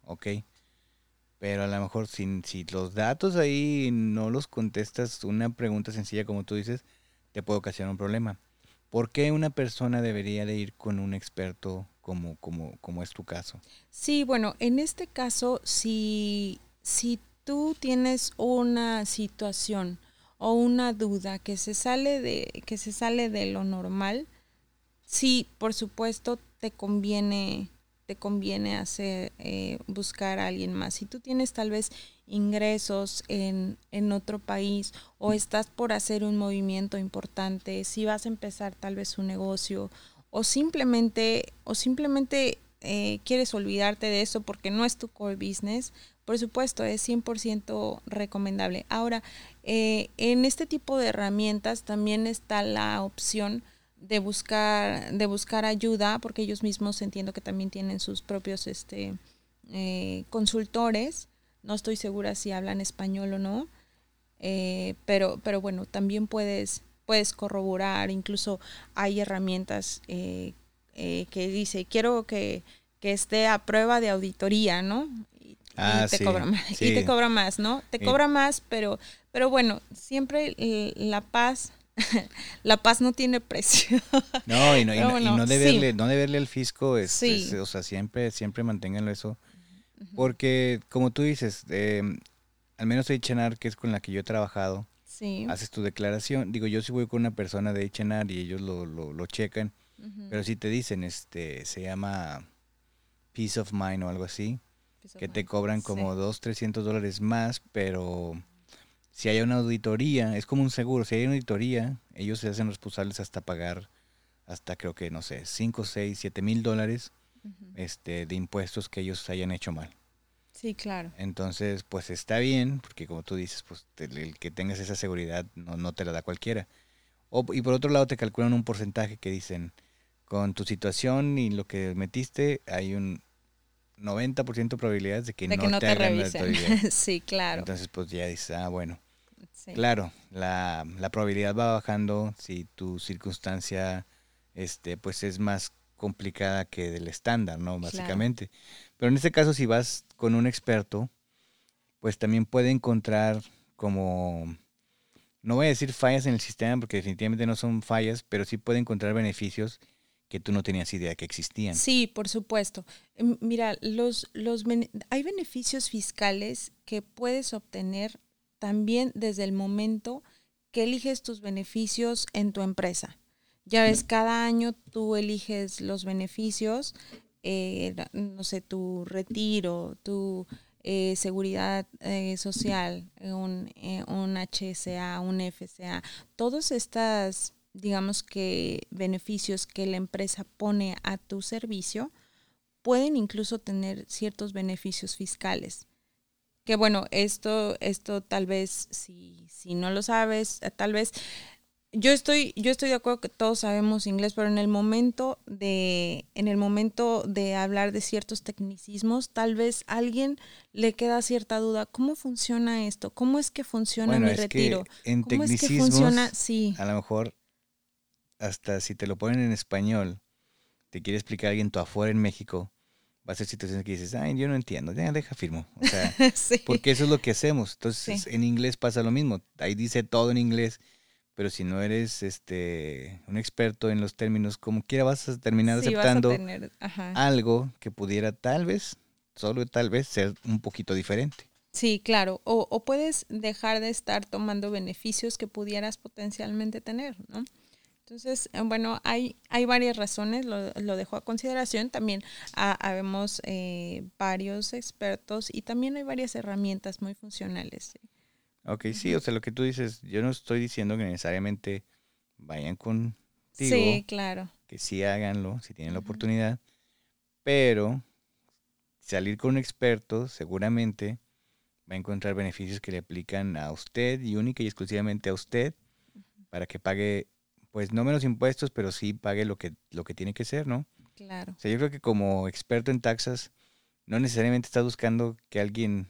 ¿ok? Pero a lo mejor si, si los datos ahí no los contestas, una pregunta sencilla como tú dices, te puede ocasionar un problema. ¿Por qué una persona debería de ir con un experto como, como, como es tu caso? Sí, bueno, en este caso, si, si tú tienes una situación o una duda que se sale de, que se sale de lo normal, sí, por supuesto, te conviene te conviene hacer, eh, buscar a alguien más. Si tú tienes tal vez ingresos en, en otro país o estás por hacer un movimiento importante, si vas a empezar tal vez un negocio o simplemente, o simplemente eh, quieres olvidarte de eso porque no es tu core business, por supuesto, es 100% recomendable. Ahora, eh, en este tipo de herramientas también está la opción de buscar, de buscar ayuda, porque ellos mismos entiendo que también tienen sus propios este, eh, consultores. No estoy segura si hablan español o no, eh, pero, pero bueno, también puedes, puedes corroborar, incluso hay herramientas eh, que dice, quiero que, que, esté a prueba de auditoría, ¿no? Y, ah, te cobra más, y te cobra más, ¿no? Te cobra más, pero, pero bueno, siempre la paz la paz no tiene precio. No, y no, no, deberle, no deberle al fisco, es, o sea, siempre, siempre manténganlo eso. Porque, como tú dices, em, al menos H&R, que es con la que yo he trabajado, haces tu declaración. Digo, yo sí voy con una persona de H&R y ellos lo, lo, lo checan, pero si te dicen, este, se llama Peace of Mind o algo así, que te cobran como dos, trescientos dólares más, pero si hay una auditoría, es como un seguro, si hay una auditoría, ellos se hacen responsables hasta pagar, hasta creo que, no sé, 5, 6, 7 mil dólares este, de impuestos que ellos hayan hecho mal. Sí, claro. Entonces, pues está bien, porque como tú dices, pues el, que tengas esa seguridad no, no te la da cualquiera. O, y por otro lado te calculan un porcentaje que dicen, con tu situación y lo que metiste, hay un 90% de probabilidades de que, no, te, te revisen. sí, claro. Entonces, pues ya dices, ah, bueno. Claro, la, la, probabilidad va bajando si tu circunstancia este, pues es más complicada que del estándar, ¿no? Básicamente. Pero en este caso, si vas con un experto, pues también puede encontrar como, no voy a decir fallas en el sistema, porque definitivamente no son fallas, pero sí puede encontrar beneficios que tú no tenías idea que existían. Sí, por supuesto. Em, mira, los, los, hay beneficios fiscales que puedes obtener también desde el momento que eliges tus beneficios en tu empresa. Ya ves, cada año tú eliges los beneficios, eh, no sé, tu retiro, tu eh, seguridad eh, social, un, un HSA, un FCA, todos estas digamos que beneficios que la empresa pone a tu servicio, pueden incluso tener ciertos beneficios fiscales. Que bueno, esto, esto tal vez, si, si no lo sabes, eh, tal vez yo estoy, yo estoy de acuerdo que todos sabemos inglés, pero en el momento de, en el momento de hablar de ciertos tecnicismos, tal vez a alguien le queda cierta duda. ¿Cómo funciona esto? ¿Cómo es que funciona mi retiro? en ¿Cómo es que funciona? Sí. A lo mejor hasta si te lo ponen en español, te quiere explicar alguien tú afuera en México, va a ser situaciones que dices, ay, yo no entiendo, ya deja firmo. O sea, porque eso es lo que hacemos. Entonces, en inglés pasa lo mismo. Ahí dice todo en inglés, pero si no eres este un experto en los términos, como quiera vas a terminar aceptando algo que pudiera tal vez, solo tal vez, ser un poquito diferente. Sí, claro. O, o puedes dejar de estar tomando beneficios que pudieras potencialmente tener, ¿no? Entonces, eh, bueno, hay, hay varias razones, lo, lo dejo a consideración. También habemos eh, varios expertos y también hay varias herramientas muy funcionales. Ok, sí, o sea, lo que tú dices, yo no estoy diciendo que necesariamente vayan contigo. Sí, claro. Que sí háganlo, si tienen la oportunidad, pero salir con un experto seguramente va a encontrar beneficios que le aplican a usted y única y exclusivamente a usted para que pague pues no menos impuestos, pero sí pague lo que, lo que tiene que ser, ¿no? Claro. O sea, yo creo que como experto en taxas, no necesariamente estás buscando que alguien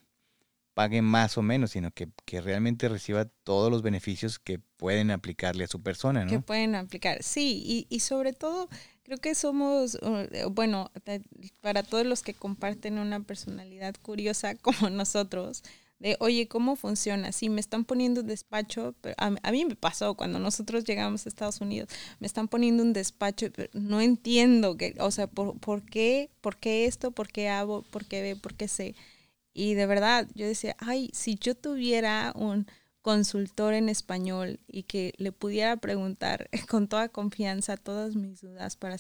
pague más o menos, sino que, que, realmente reciba todos los beneficios que pueden aplicarle a su persona, ¿no? Que pueden aplicar, sí, y, y sobre todo creo que somos, uh, bueno, para todos los que comparten una personalidad curiosa como nosotros, de, oye, ¿cómo funciona? Si me están poniendo un despacho, pero a, mí me pasó cuando nosotros llegamos a Estados Unidos, me están poniendo un despacho, pero no entiendo, que, o sea, ¿por, ¿por qué? ¿Por qué esto? ¿Por qué hago? ¿Por qué ¿Por qué sé? Y de verdad, yo decía, ay, si yo tuviera un consultor en español y que le pudiera preguntar con toda confianza todas mis dudas para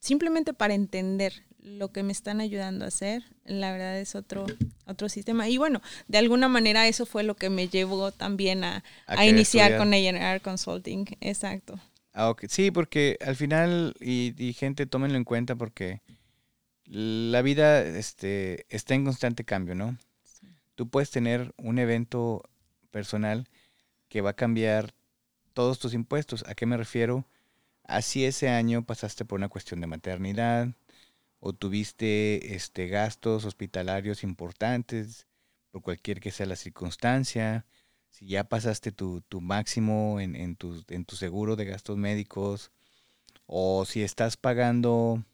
simplemente para entender lo que me están ayudando a hacer, la verdad es otro, otro sistema. Y bueno, de alguna manera eso fue lo que me llevó también a, a, iniciar con A&R Consulting. Exacto. Ah, Sí, porque al final, y, y, gente, tómenlo en cuenta porque la vida este, está en constante cambio, ¿no? Tú puedes tener un evento personal que va a cambiar todos tus impuestos. ¿A qué me refiero? Así ese año pasaste por una cuestión de maternidad o tuviste este, gastos hospitalarios importantes por cualquier que sea la circunstancia. Si ya pasaste tu, máximo en, en, tu, en tu seguro de gastos médicos o si estás pagando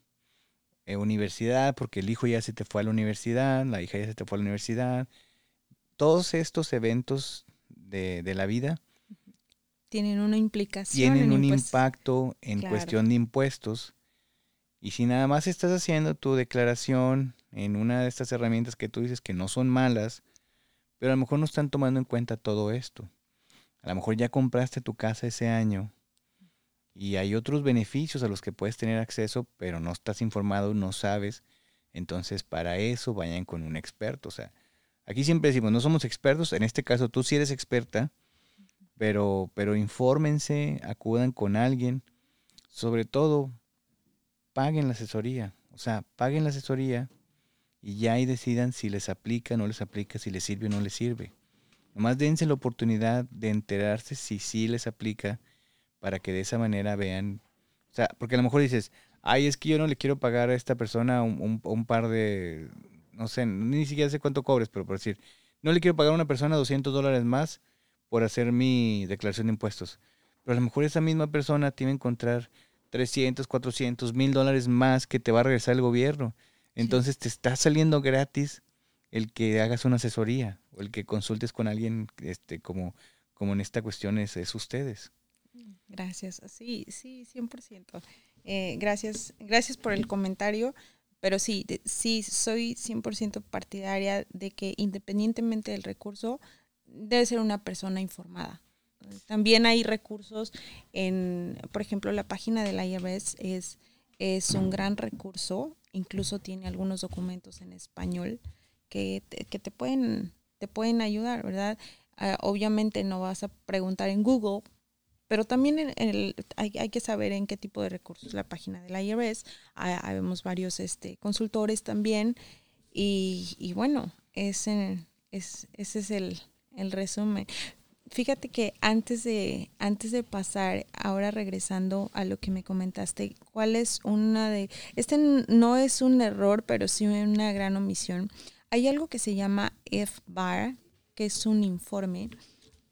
eh, universidad porque el hijo ya se te fue a la universidad, la hija ya se te fue a la universidad. Todos estos eventos de, de la vida tienen una implicación. Tienen un impacto en cuestión de impuestos. Y si nada más estás haciendo tu declaración en una de estas herramientas que tú dices que no son malas, pero a lo mejor no están tomando en cuenta todo esto. A lo mejor ya compraste tu casa ese año y hay otros beneficios a los que puedes tener acceso, pero no estás informado, no sabes. Entonces, para eso vayan con un experto. O sea, aquí siempre decimos, no somos expertos. En este caso, tú sí eres experta, pero, pero infórmense, acudan con alguien. Sobre todo, paguen la asesoría. O sea, paguen la asesoría y ya ahí decidan si les aplica, no les aplica, si les sirve o no les sirve. Nomás dense la oportunidad de enterarse si sí les aplica para que de esa manera vean. O sea, porque a lo mejor dices, ay, es que yo no le quiero pagar a esta persona un, un par de, no sé, ni siquiera sé cuánto cobres, pero por decir, no le quiero pagar a una persona 200 dólares más por hacer mi declaración de impuestos. Pero a lo mejor esa misma persona tiene que encontrar 300, 400, mil dólares más que te va a regresar el gobierno. Entonces te está saliendo gratis el que hagas una asesoría o el que consultes con alguien este, como, como en esta cuestión es, es ustedes. Gracias, sí, sí, 100%. Eh, gracias, gracias por el comentario, pero sí, sí, soy 100% partidaria de que independientemente del recurso, debe ser una persona informada. También hay recursos en, por ejemplo, la página del IRS es, es un gran recurso, incluso tiene algunos documentos en español que te, que te pueden, te pueden ayudar, ¿verdad? Ah, obviamente no vas a preguntar en Google, pero también hay, hay, que saber en qué tipo de recursos la página del IRS. Hay, vemos varios este, consultores también. Y, y bueno, ese, es, ese es el, el resumen. Fíjate que antes de, antes de pasar, ahora regresando a lo que me comentaste, ¿cuál es una de... Este no es un error, pero sí una gran omisión. Hay algo que se llama FBAR, que es un informe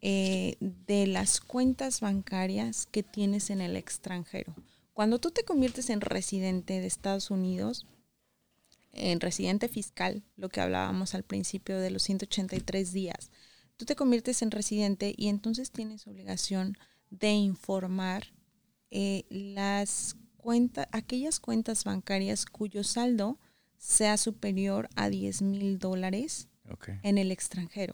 eh, de las cuentas bancarias que tienes en el extranjero. Cuando tú te conviertes en residente de Estados Unidos, en residente fiscal, lo que hablábamos al principio de los 183 días, tú te conviertes en residente y entonces tienes obligación de informar eh, las cuentas, aquellas cuentas bancarias cuyo saldo sea superior a 10 mil dólares en el extranjero.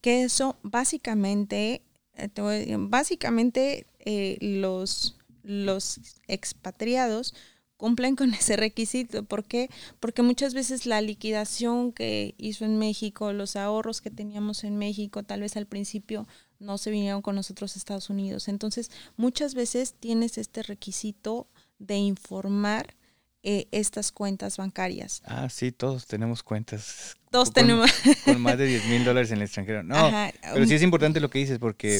Que eso básicamente, eh, básicamente eh, los, los expatriados cumplen con ese requisito. ¿Por qué? Porque muchas veces la liquidación que hizo en México, los ahorros que teníamos en México, tal vez al principio no se vinieron con nosotros a Estados Unidos. Entonces, muchas veces tienes este requisito de informar eh, estas cuentas bancarias. Ah, sí, todos tenemos cuentas. Todos tenemos. Con más de 10 mil dólares en el extranjero. No, pero sí es importante lo que dices porque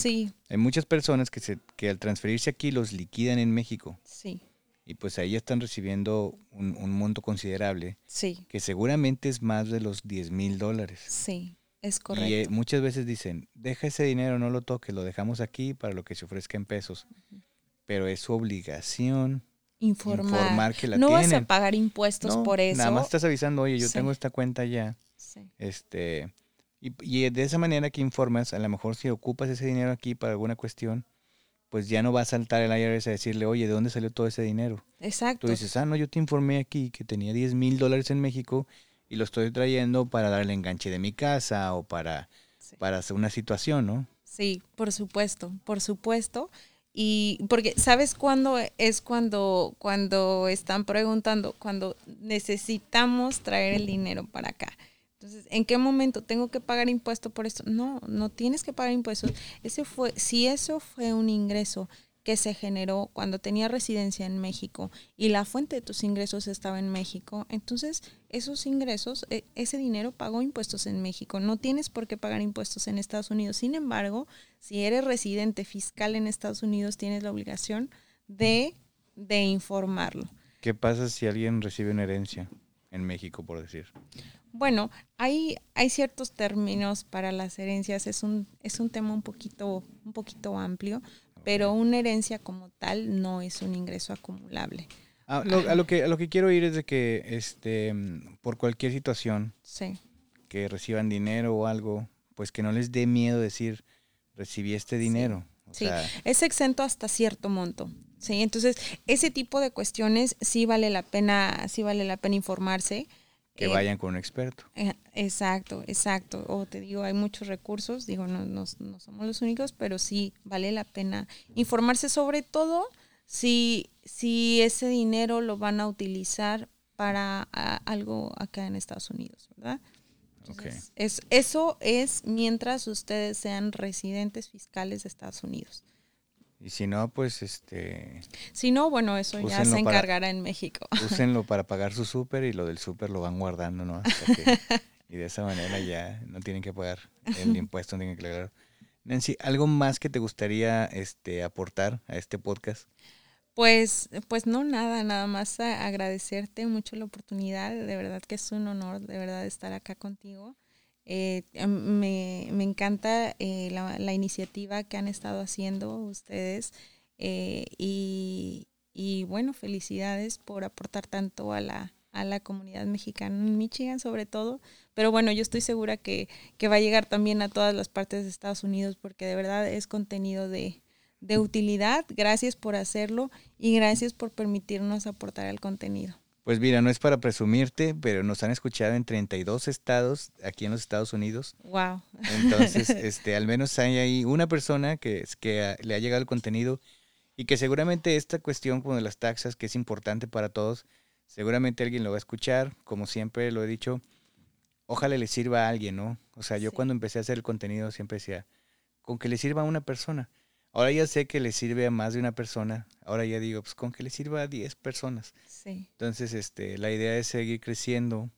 hay muchas personas que, se, que al transferirse aquí los liquidan en México. Sí y pues ahí están recibiendo un, monto considerable. Sí. Que seguramente es más de los 10 mil dólares. Sí, es correcto. Y eh, muchas veces dicen, deja ese dinero, no lo toques, lo dejamos aquí para lo que se ofrezca en pesos. Pero es su obligación informar, que la no vas a pagar impuestos por eso. Nada más estás avisando, oye, yo tengo esta cuenta ya. Sí. Este, y, y de esa manera que informas, a lo mejor si ocupas ese dinero aquí para alguna cuestión, pues ya no va a saltar el IRS a decirle, oye, ¿de dónde salió todo ese dinero? Exacto. Tú dices, ah, no, yo te informé aquí que tenía 10 mil dólares en México y lo estoy trayendo para dar el enganche de mi casa o para, para hacer una situación, ¿no? Sí, por supuesto, por supuesto. Y porque, ¿sabes cuándo es cuando, cuando están preguntando? Cuando necesitamos traer el dinero para acá. Entonces, ¿en qué momento tengo que pagar impuesto por esto? No, no tienes que pagar impuestos. Ese fue, si eso fue un ingreso que se generó cuando tenía residencia en México y la fuente de tus ingresos estaba en México, entonces esos ingresos, e, ese dinero pagó impuestos en México. No tienes por qué pagar impuestos en Estados Unidos. Sin embargo, si eres residente fiscal en Estados Unidos, tienes la obligación de, de informarlo. ¿Qué pasa si alguien recibe una herencia en México, por decir? Bueno, hay, hay ciertos términos para las herencias, es un, es un tema un poquito, un poquito amplio, pero una herencia como tal no es un ingreso acumulable. Ah, a, lo que, a lo que quiero ir es de que este, por cualquier situación que reciban dinero o algo, pues que no les dé miedo decir, recibí este dinero. Sí, es exento hasta cierto monto. Sí, entonces ese tipo de cuestiones sí vale la pena, sí vale la pena informarse. Que eh, vayan con un experto. Eh, exacto, exacto. O te digo, hay muchos recursos, digo, no, no, somos los únicos, pero sí vale la pena informarse sobre todo si, si ese dinero lo van a utilizar para algo acá en Estados Unidos, ¿verdad? es, eso es mientras ustedes sean residentes fiscales de Estados Unidos. Y si no, pues este... Si no, bueno, eso ya se encargará en México. Úsenlo para pagar su súper y lo del súper lo van guardando, ¿no? y de esa manera ya no tienen que pagar el impuesto, no tienen que declarar. Nancy, ¿algo más que te gustaría este, aportar a este podcast? Pues, pues no nada, nada más agradecerte mucho la oportunidad, de verdad que es un honor, de verdad, estar acá contigo. Eh, me, me, encanta eh, la, la, iniciativa que han estado haciendo ustedes eh, y, y, bueno, felicidades por aportar tanto a la, a la comunidad mexicana en Michigan sobre todo. Pero bueno, yo estoy segura que, que va a llegar también a todas las partes de Estados Unidos porque de verdad es contenido de, de utilidad. Gracias por hacerlo y gracias por permitirnos aportar el contenido. Pues mira, no es para presumirte, pero nos han escuchado en 32 estados aquí en los Estados Unidos. Wow. Entonces, este, al menos hay ahí una persona que, que le ha llegado el contenido y que seguramente esta cuestión con las taxas, que es importante para todos, seguramente alguien lo va a escuchar, como siempre lo he dicho, ojalá le sirva a alguien, ¿no? O sea, yo cuando empecé a hacer el contenido siempre decía, con que le sirva a una persona. Ahora ya sé que le sirve a más de una persona. Ahora ya digo, pues con que le sirva a 10 personas. Sí. Entonces, este, la idea es seguir creciendo.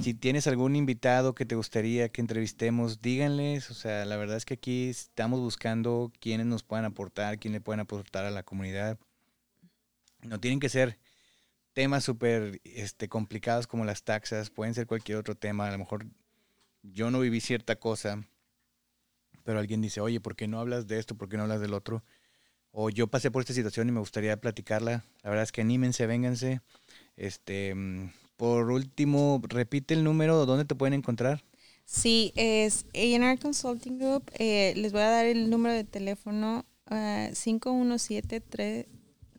Si tienes algún invitado que te gustaría que entrevistemos, díganles. O sea, la verdad es que aquí estamos buscando quienes nos puedan aportar, quién le pueden aportar a la comunidad. No tienen que ser temas súper este, complicados como las taxas, pueden ser cualquier otro tema. A lo mejor yo no viví cierta cosa pero alguien dice, oye, ¿por qué no hablas de esto? ¿Por qué no hablas del otro? O yo pasé por esta situación y me gustaría platicarla. La verdad es que anímense, vénganse. Este, por último, repite el número, ¿dónde te pueden encontrar? Sí, es A&R Consulting Group. Eh, les voy a dar el número de teléfono uh,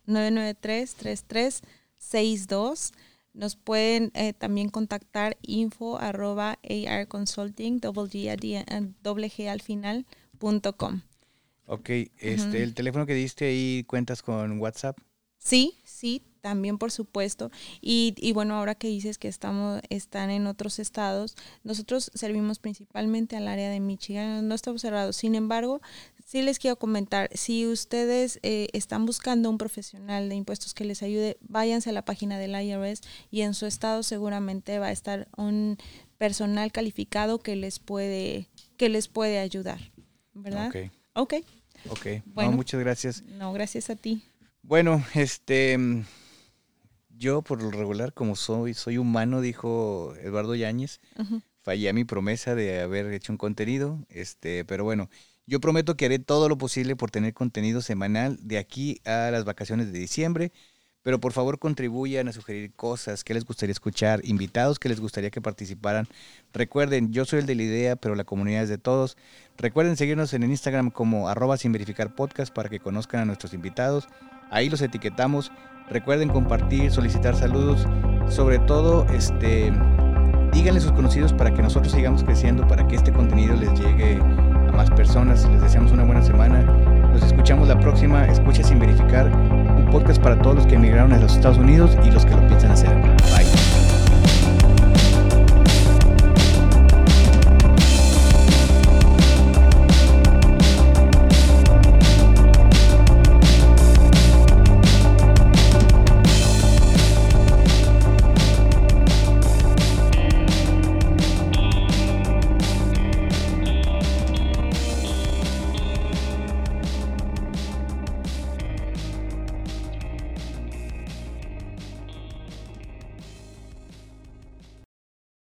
517-993-3362. Nos pueden eh, también contactar info arroba arconsulting, doble G, doble G al final, punto com. Ok, este, el teléfono que diste ahí, ¿cuentas con WhatsApp? Sí, sí, también por supuesto. Y, y, bueno, ahora que dices que estamos, están en otros estados, nosotros servimos principalmente al área de Michigan, no estamos cerrados. Sin embargo, sí les quiero comentar, si ustedes eh, están buscando un profesional de impuestos que les ayude, váyanse a la página del IRS y en su estado seguramente va a estar un personal calificado que les puede, que les puede ayudar. ¿Verdad? Ok. Ok. Ok. Bueno, muchas gracias. No, gracias a ti. Bueno, este yo por lo regular, como soy, soy humano, dijo Eduardo Yáñez, fallé a mi promesa de haber hecho un contenido, este, pero bueno, yo prometo que haré todo lo posible por tener contenido semanal de aquí a las vacaciones de diciembre, pero por favor contribuyan a sugerir cosas que les gustaría escuchar, invitados que les gustaría que participaran. Recuerden, yo soy el de la idea, pero la comunidad es de todos. Recuerden seguirnos en el Instagram como arroba sin verificar para que conozcan a nuestros invitados. Ahí los etiquetamos Recuerden compartir, solicitar saludos, sobre todo este díganle a sus conocidos para que nosotros sigamos creciendo, para que este contenido les llegue más personas. Les deseamos una buena semana. Nos escuchamos la próxima. Escucha sin verificar. Un podcast para todos los que emigraron a los Estados Unidos y los que lo piensan hacer. Bye.